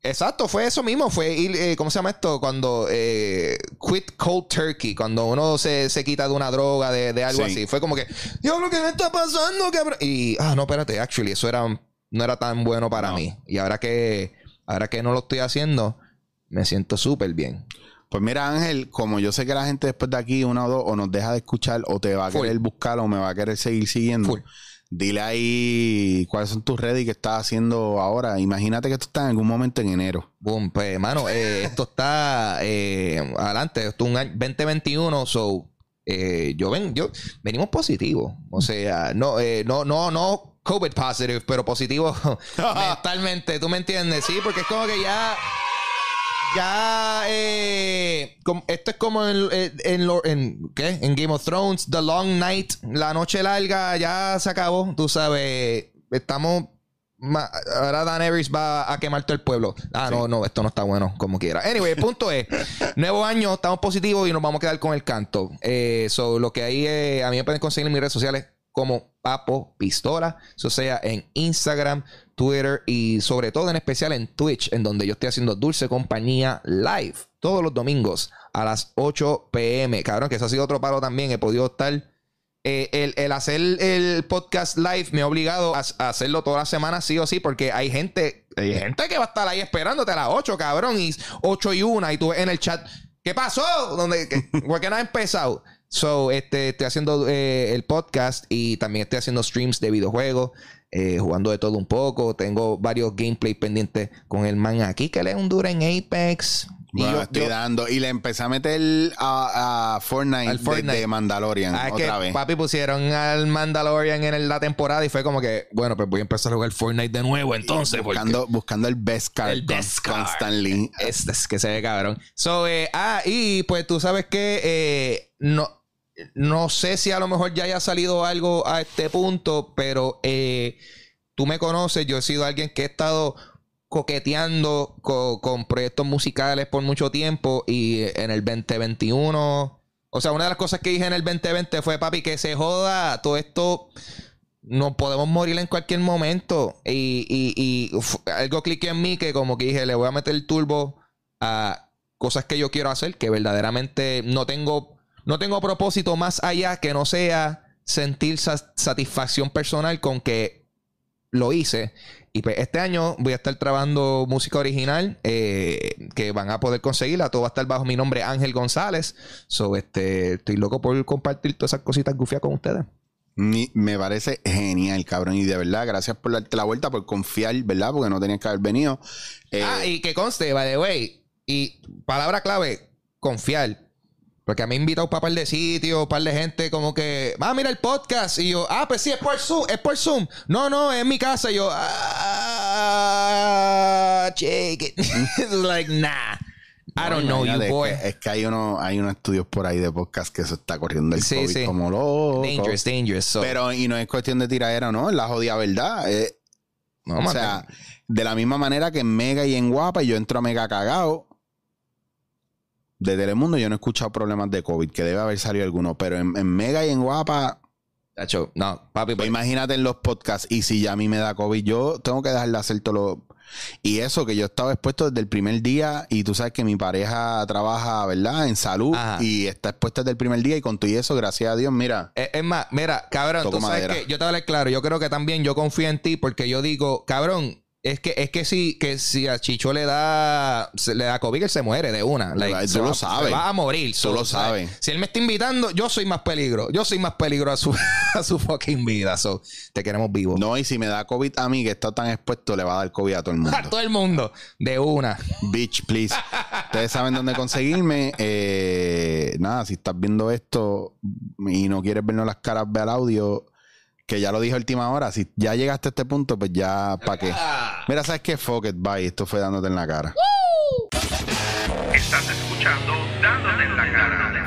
Exacto, fue eso mismo, fue, eh, ¿cómo se llama esto? Cuando eh, quit cold turkey, cuando uno se, quita de una droga, de, algo así, fue como que, Dios, lo que me está pasando, cabrón. Y, ah, no, espérate, actually, eso era, no era tan bueno para mí. Y ahora que, ahora que no lo estoy haciendo, me siento súper bien. Pues mira, Ángel, como yo sé que la gente después de aquí, una o dos, o nos deja de escuchar, o te va a querer buscar, o me va a querer seguir siguiendo. Dile ahí cuáles son tus redes y qué estás haciendo ahora. Imagínate que esto está en algún momento en enero. Boom, pues, hermano, eh, (laughs) esto está eh, adelante. Esto es un año 2021, so eh, yo ven, yo venimos positivos. O sea, no, no, no, no COVID positive, pero positivo (laughs) (laughs) mentalmente. ¿Tú me entiendes? Sí, porque es como que ya ya eh, esto es como en, en, ¿qué? en Game of Thrones, The Long Night, la noche larga ya se acabó, tú sabes, estamos ahora Dan Evers va a quemar todo el pueblo. Ah, no, no, esto no está bueno, como quiera. Anyway, el punto es, nuevo año, estamos positivos y nos vamos a quedar con el canto. Eh, so, lo que hay, eh, a mí me pueden conseguir en mis redes sociales como Papo Pistola, eso sea en Instagram, Twitter y sobre todo en especial en Twitch, en donde yo estoy haciendo Dulce Compañía Live todos los domingos a las 8 pm. Cabrón, que eso ha sido otro paro también. He podido estar. Eh, el, hacer el podcast live me ha obligado a, hacerlo toda la semana, sí o sí, porque hay gente, hay gente que va a estar ahí esperándote a las 8, cabrón, y 8 y 1, y tú en el chat, ¿qué pasó? ¿Dónde, (laughs) ¿Por qué no ha empezado? So, este, estoy haciendo eh, el podcast y también estoy haciendo streams de videojuegos. Eh, jugando de todo un poco. Tengo varios gameplay pendientes con el man aquí que le un duro en Apex. y yo, estoy dando. Y le empecé a meter a, Fortnite, De, Mandalorian ah, otra vez. Papi pusieron al Mandalorian en la temporada y fue como que, bueno, pues voy a empezar a jugar Fortnite de nuevo entonces. Buscando, buscando el best card. El best card. Constantly. Este es que se ve cabrón. So, eh, ah, y pues tú sabes que eh, no no sé si a lo mejor ya haya salido algo a este punto, pero eh, tú me conoces, yo he sido alguien que he estado coqueteando co- con proyectos musicales por mucho tiempo y en el 2021, o sea, una de las cosas que dije en el 2020 fue, papi, que se joda todo esto. Nos podemos morir en cualquier momento. Y, y, algo cliqué en mí que como que dije, le voy a meter el turbo a cosas que yo quiero hacer, que verdaderamente no tengo, no tengo propósito más allá que no sea sentir sa- satisfacción personal con que lo hice. Y pues este año voy a estar trabajando música original eh, que van a poder conseguirla. Todo va a estar bajo mi nombre Ángel González. So, este, estoy loco por compartir todas esas cositas gufias con ustedes. Me parece genial, cabrón. Y de verdad, gracias por darte la vuelta, por confiar, ¿verdad? Porque no tenías que haber venido. Eh, Ah, y que conste, by the way. Y palabra clave, confiar. Porque me invitado un par de sitios, un par de gente como que, ah, mira el podcast. Y yo, ah, pues sí, es por Zoom, es por Zoom. No, no, es mi casa. Y yo, ah, check it. It's like, nah. I don't know you, boy. Es que, es que hay, uno, hay unos estudios por ahí de podcast que se está corriendo el Sí, COVID sí. como loco. Dangerous, dangerous. So, Pero, y no es cuestión de tiradera, ¿no? Es la jodida verdad. Eh, no, o man, sea, de la misma manera que en Mega y en Guapa, yo entro a Mega cagado. De Telemundo yo no he escuchado problemas de COVID, que debe haber salido alguno, pero en, en Mega y en Guapa, tacho, no, papi, pues imagínate en los podcasts, y si ya a mí me da COVID, yo tengo que dejar de hacer todo lo... Y eso, que yo estaba expuesto desde el primer día, y tú sabes que mi pareja trabaja, ¿verdad? En salud, Ajá. y está expuesta desde el primer día, y con todo y eso, gracias a Dios, mira, Es, es más, mira, cabrón, tú sabes madera. que yo te voy a hablar claro, yo creo que también yo confío en ti porque yo digo, cabrón, es que es que si que si a Chicho le da se le da COVID él se muere de una, Like, Tú lo va- sabes. va a morir, Tú lo sabes. Si él me está invitando, yo soy más peligro, yo soy más peligro a su (laughs) a su fucking vida, so te queremos vivo. no, y si me da COVID a mí, que está tan expuesto, le va a dar COVID a todo el (laughs) mundo. A todo el mundo de una. Bitch, please. Ustedes saben dónde conseguirme. Eh, nada, si estás viendo esto y no quieres vernos las caras, ve al audio. Que ya lo dije a última hora. Si ya llegaste a este punto, pues ya, ¿para qué? Mira, ¿sabes qué? Fuck it, bye. Esto fue dándote en la cara. Estás escuchando Dándote en la cara.